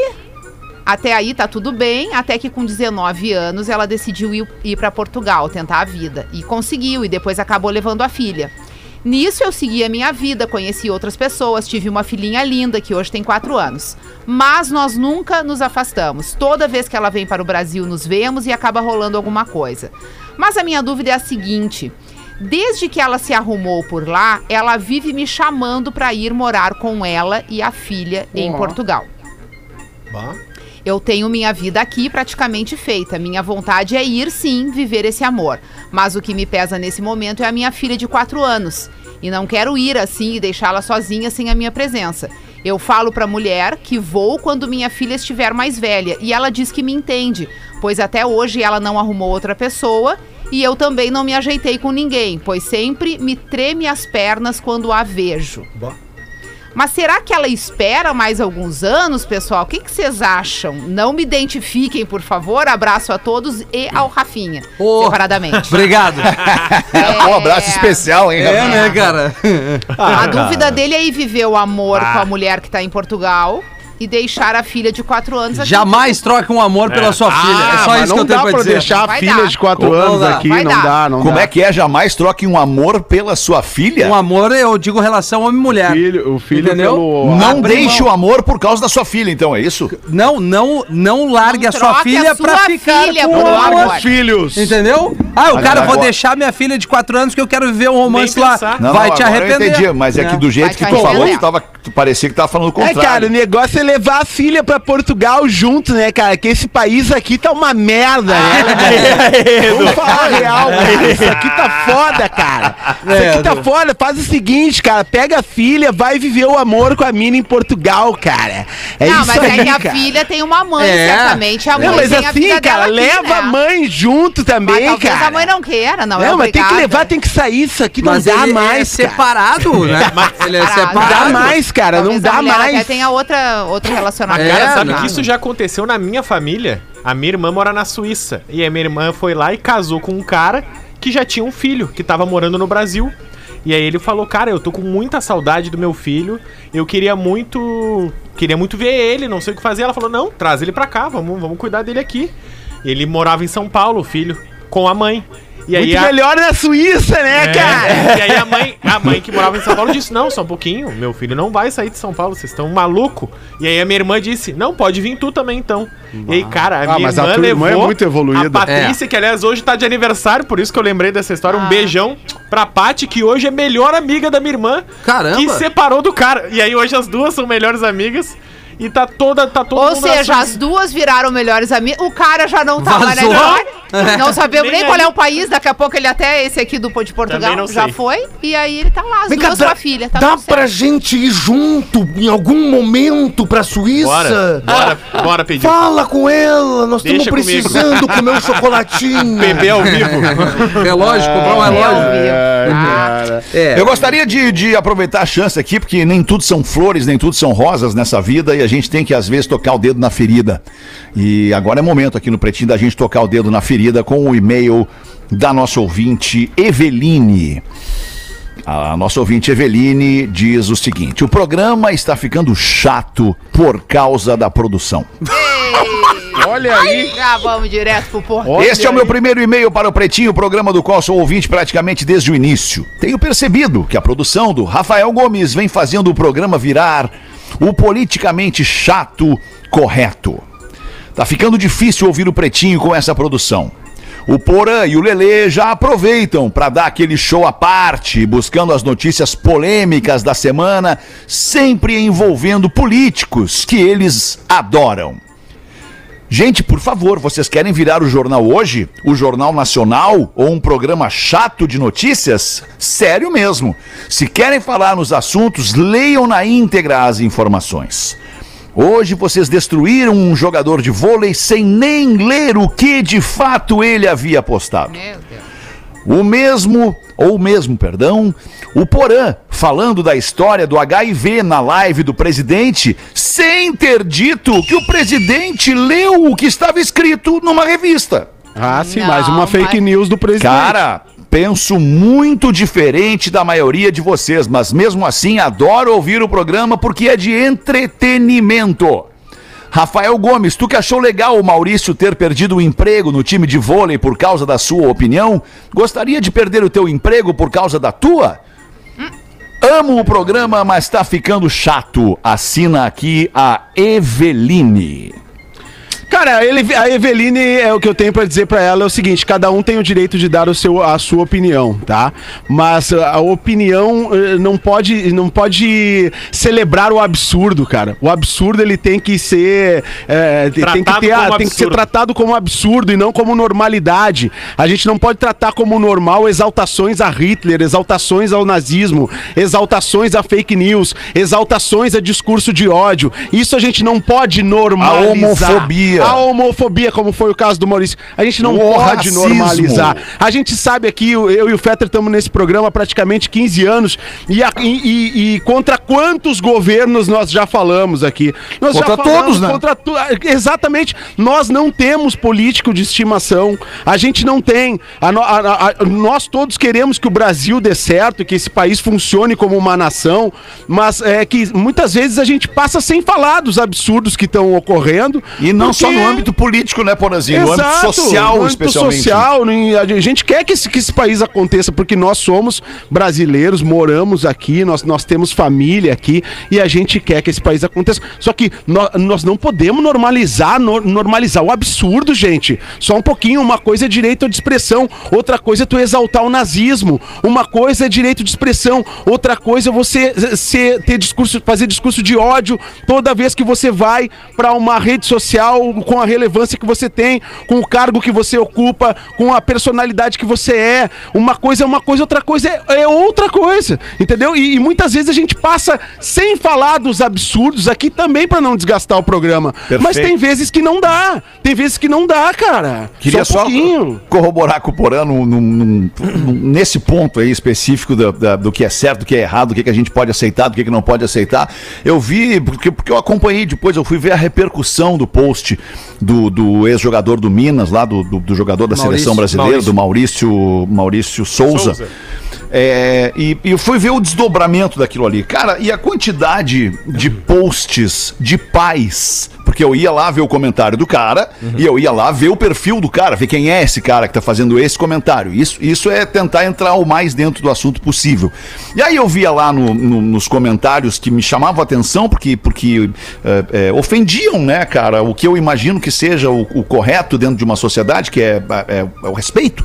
até aí tá tudo bem, até que com 19 anos ela decidiu ir, ir para Portugal, tentar a vida. E conseguiu, e depois acabou levando a filha. Nisso eu segui a minha vida, conheci outras pessoas, tive uma filhinha linda que hoje tem 4 anos. Mas nós nunca nos afastamos. Toda vez que ela vem para o Brasil, nos vemos e acaba rolando alguma coisa. Mas a minha dúvida é a seguinte: desde que ela se arrumou por lá, ela vive me chamando para ir morar com ela e a filha em Portugal. Eu tenho minha vida aqui praticamente feita. Minha vontade é ir sim viver esse amor. Mas o que me pesa nesse momento é a minha filha de 4 anos. E não quero ir assim e deixá-la sozinha sem a minha presença. Eu falo pra mulher que vou quando minha filha estiver mais velha. E ela diz que me entende, pois até hoje ela não arrumou outra pessoa. E eu também não me ajeitei com ninguém, pois sempre me treme as pernas quando a vejo. Mas será que ela espera mais alguns anos, pessoal? O que que vocês acham? Não me identifiquem, por favor. Abraço a todos e ao Rafinha, Ô. separadamente. Obrigado. Um abraço especial, hein, É, Rafinha? né, cara? a dúvida dele é ir viver o amor com a mulher que tá em Portugal e deixar a filha de 4 anos aqui. Jamais troque um amor pela sua filha. É só mas isso que não eu tenho dá pra pra dizer. deixar a Vai filha dar. de 4 Não anos dá. aqui, Vai não dar. dá, não Como dá. é que é? Jamais troque um amor pela sua filha? Um amor, eu digo relação homem-mulher. Filho, o filho Entendeu? pelo... Não Abre deixe mão. o amor por causa da sua filha, então, é isso? Não, não, não largue Não a sua troque filha a sua pra ficar filha com por o um amor. amor. Os filhos. Entendeu? Ah, o cara, vou agora- deixar minha filha de 4 anos que eu quero viver um romance lá. pensar. Não, Vai não, te agora arrepender. Eu entendi, mas é que do jeito Vai que tu falou, arrepender. tu, tava, tu parecia que tava falando o É, contrário. cara, o negócio é levar a filha pra Portugal junto, né, cara? Que esse país aqui tá uma merda, né? Vamos falar a real, cara. Isso aqui tá foda, cara. Isso É, aqui tá foda. Faz o seguinte, cara. Pega a filha, vai viver o amor com a mina em Portugal, cara. É não, isso mas aí, é que a cara. filha tem uma mãe, É. certamente. A mãe Não, mas tem a assim, vida cara, dela aqui, leva né? a mãe junto Mas também, talvez cara. a mãe não queira, não, é Não, mas tem que levar, tem que sair. Isso aqui não Mas dá ele mais, é cara. separado, né? ele é Separado. Não separado. dá mais, cara. Talvez não dá mais. Até tenha outra, outro relacionamento. É, Cara, sabe não. que isso já aconteceu na minha família? A minha irmã mora na Suíça. E a minha irmã foi lá e casou com um cara que já tinha um filho, que tava morando no Brasil. E aí ele falou, cara, eu tô com muita saudade do meu filho. Eu queria muito. Queria muito ver ele, não sei o que fazer. Ela falou, não, traz ele pra cá, vamos, vamos cuidar dele aqui. Ele morava em São Paulo, o filho, com a mãe. E aí Muito a- melhor na Suíça, né, é, cara? E aí a mãe, a mãe que morava em São Paulo disse: Não, só um pouquinho, meu filho não vai sair de São Paulo, vocês estão maluco. E aí a minha irmã disse: Não, pode vir tu também então. E aí, cara, a Ah, minha mas a irmã tua levou. irmã é muito evoluída. A Patrícia, que aliás hoje tá de aniversário, por isso que eu lembrei dessa história. Um beijão pra Paty, que hoje é melhor amiga da minha irmã. Caramba. Que separou do cara. E aí hoje as duas são melhores amigas. E tá toda. Tá todo Ou seja, Suíça. as duas viraram melhores amigas. O cara já não tá mais na Vazou. história. Não sabemos nem, Nem qual é o país. Daqui a pouco ele até esse aqui do de Portugal já foi. E aí ele tá lá, as Vem cá, duas com a filha. Tá dá pra certo. gente ir junto em algum momento pra Suíça? Bora, bora, bora pedir. Fala com ela, nós estamos precisando comer um chocolatinho. Bebê ao vivo. Relógio, comprar um relógio. É. Eu gostaria de, de aproveitar a chance aqui, porque nem tudo são flores, nem tudo são rosas nessa vida, e a gente tem que, às vezes, tocar o dedo na ferida. E agora é momento aqui no Pretinho da gente tocar o dedo na ferida com o e-mail da nossa ouvinte Eveline. A nossa ouvinte Eveline diz o seguinte: o programa está ficando chato por causa da produção. Olha aí. Já vamos direto pro portão. este é o meu primeiro e-mail para o Pretinho, programa do qual sou ouvinte praticamente desde o início. Tenho percebido que a produção do Rafael Gomes vem fazendo o programa virar o politicamente chato correto. Tá ficando difícil ouvir o Pretinho com essa produção. O Porã e o Lelê já aproveitam para dar aquele show à parte, buscando as notícias polêmicas da semana, sempre envolvendo políticos que eles adoram. Gente, por favor, vocês querem virar o jornal hoje? O Jornal Nacional? Ou um programa chato de notícias? Sério mesmo. Se querem falar nos assuntos, leiam na íntegra as informações. Hoje vocês destruíram um jogador de vôlei sem nem ler o que de fato ele havia postado. O mesmo, ou mesmo, perdão, o Porã falando da história do HIV na live do presidente, sem ter dito que o presidente leu o que estava escrito numa revista. Ah, sim, Não, mais uma fake mas- news do presidente. Cara, penso muito diferente da maioria de vocês, mas mesmo assim adoro ouvir o programa porque é de entretenimento. Rafael Gomes, tu que achou legal o Maurício ter perdido o emprego no time de vôlei por causa da sua opinião, gostaria de perder o teu emprego por causa da tua? Amo o programa, mas tá ficando chato. Assina aqui a Eveline. Cara, ele- a Eveline, é o que eu tenho pra dizer pra ela é o seguinte: cada um tem o direito de dar o seu, a sua opinião, tá? Mas a a opinião eh, não pode, não pode celebrar o absurdo, cara. O absurdo ele tem que ser, eh, tem que Tratado ter, a- como tem que ser absurdo. tratado como absurdo e não como normalidade. A gente não pode tratar como normal exaltações a Hitler, exaltações ao nazismo, exaltações a fake news, exaltações a discurso de ódio. Isso a gente não pode normalizar. homofobia. A homofobia, como foi o caso do Maurício. A gente não O pode racismo. normalizar. A gente sabe aqui, eu eu e o Fetter estamos nesse programa há praticamente 15 anos. E, a- e- e- contra quantos governos nós já falamos aqui? Nós já Contra falamos todos, né? Contra tu- Exatamente. Nós não temos político de estimação. A gente não tem. A- a- nós todos queremos que o Brasil dê certo, que esse país funcione como uma nação, mas é que muitas vezes a gente passa sem falar dos absurdos que estão ocorrendo. E não só porque- no âmbito político, né, Porazinho? No âmbito social, no âmbito especialmente. social, no- a gente quer que esse, que esse país aconteça, porque nós somos brasileiros, moramos aqui, nós, nós temos família aqui e a gente quer que esse país aconteça. Só que nó- nós, não podemos normalizar, no- normalizar o absurdo, gente. Só um pouquinho, uma coisa é direito de expressão, outra coisa é tu exaltar o nazismo, uma coisa é direito de expressão, outra coisa é você ser, ter discurso, fazer discurso de ódio toda vez que você vai para uma rede social com a relevância que você tem, com o cargo que você ocupa, com a personalidade que você é. Uma coisa é uma coisa, outra coisa é, é outra coisa, entendeu? E, e muitas vezes a gente passa sem falar dos absurdos aqui também para não desgastar o programa. Mas tem vezes que não dá, tem vezes que não dá, cara. Queria um só, pouquinho. corroborar com o Porã nesse ponto aí específico da- da- do que é certo, do que é errado, do que, que a gente pode aceitar, do que, que não pode aceitar. Eu vi, porque, porque eu acompanhei depois, eu fui ver a repercussão do post do, do ex-jogador do Minas, lá do, do, do jogador da Maurício. seleção brasileira, do Maurício, Maurício Souza. Souza. É, e, e fui ver o desdobramento daquilo ali. Cara, e a quantidade de posts de pais. Porque eu ia lá ver o comentário do cara e eu ia lá ver o perfil do cara, ver quem é esse cara que tá fazendo esse comentário. Isso, isso é tentar entrar o mais dentro do assunto possível. E aí eu via lá no- no- nos comentários que me chamavam a atenção porque, porque é, é, ofendiam, né, cara, o que eu imagino que seja o, o correto dentro de uma sociedade, que é- é- é o respeito.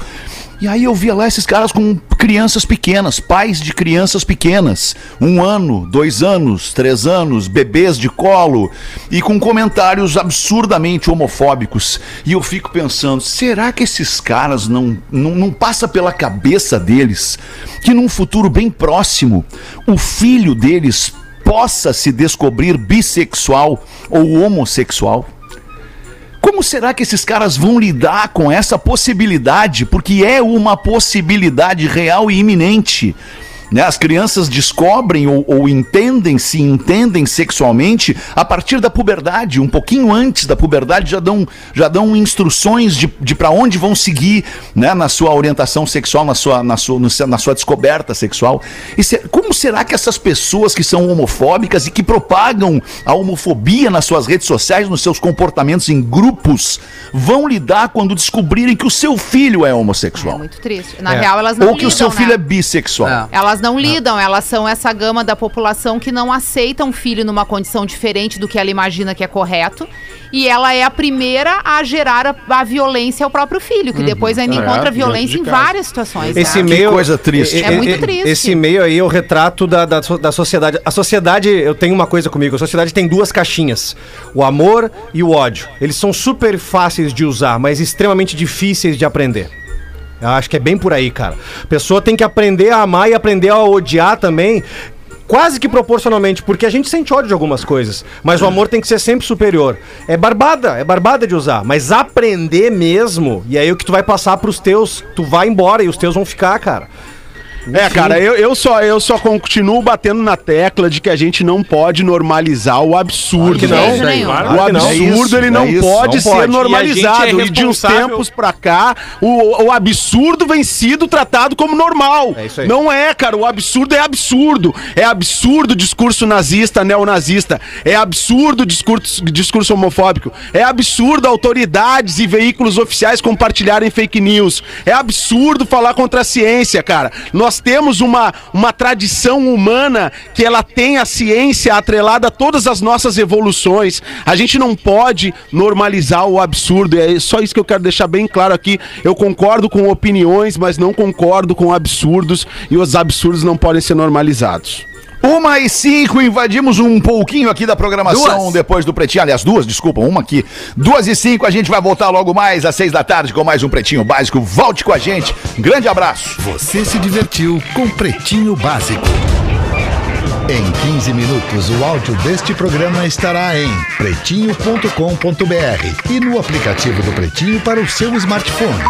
E aí eu via lá esses caras com crianças pequenas, pais de crianças pequenas, um ano, dois anos, três anos, bebês de colo e com comentários absurdamente homofóbicos. E eu fico pensando, será que esses caras não, não, não passa pela cabeça deles que num futuro bem próximo o filho deles possa se descobrir bissexual ou homossexual? Como será que esses caras vão lidar com essa possibilidade? Porque é uma possibilidade real e iminente Né? As crianças descobrem ou, ou entendem, se entendem sexualmente a partir da puberdade, um pouquinho antes da puberdade já dão, já dão instruções de, de para onde vão seguir né? na sua orientação sexual, na sua, na sua, na sua descoberta sexual. E se- como será que essas pessoas que são homofóbicas e que propagam a homofobia nas suas redes sociais, nos seus comportamentos em grupos, vão lidar quando descobrirem que o seu filho é É homossexual? muito triste. Na real, elas não Ou que o seu lidam, filho né? é bissexual? É. Elas não lidam, elas são essa gama da população que não aceita um filho numa condição diferente do que ela imagina que é correto. E ela é a primeira a gerar a, a violência ao próprio filho, que depois ainda encontra violência em várias situações. Esse né? e-mail. coisa triste. e- É muito e- triste. Esse e-mail aí é o retrato da, da, da sociedade. A sociedade, eu tenho uma coisa comigo: a sociedade tem duas caixinhas: o amor e o ódio. Eles são super fáceis de usar, mas extremamente difíceis de aprender. Eu acho que é bem por aí, cara. A pessoa tem que aprender a amar e aprender a odiar também. Quase que proporcionalmente, porque a gente sente ódio de algumas coisas, mas o amor tem que ser sempre superior. É barbada, é barbada de usar, mas aprender mesmo, e aí o que tu vai passar pros teus, tu vai embora e os teus vão ficar, cara. É, cara, eu, eu, só, eu só continuo batendo na tecla de que a gente não pode normalizar o absurdo. De não. O Claro que não. absurdo, É ele é não isso, pode não ser pode. normalizado. E é E, de uns tempos pra cá, o, o absurdo vem sido tratado como normal. É isso aí. Não é, cara. O absurdo é absurdo. É absurdo o discurso nazista, neonazista. É absurdo o discurso, discurso homofóbico. É absurdo autoridades e veículos oficiais compartilharem fake news. É absurdo falar contra a ciência, cara. Nós temos uma, uma tradição humana que ela tem a ciência atrelada a todas as nossas evoluções. A gente não pode normalizar o absurdo. É só isso que eu quero deixar bem claro aqui. Eu concordo com opiniões, mas não concordo com absurdos. E os absurdos não podem ser normalizados. Uma e cinco, invadimos um pouquinho aqui da programação Duas. depois do Pretinho. Aliás, duas, desculpa, uma aqui. Duas e cinco, a gente vai voltar logo mais às seis da tarde com mais um Pretinho Básico. Volte com a gente. Grande abraço. Você se divertiu com Pretinho Básico. Em 15 minutos, o áudio deste programa estará em pretinho.com.br e no aplicativo do Pretinho para o seu smartphone.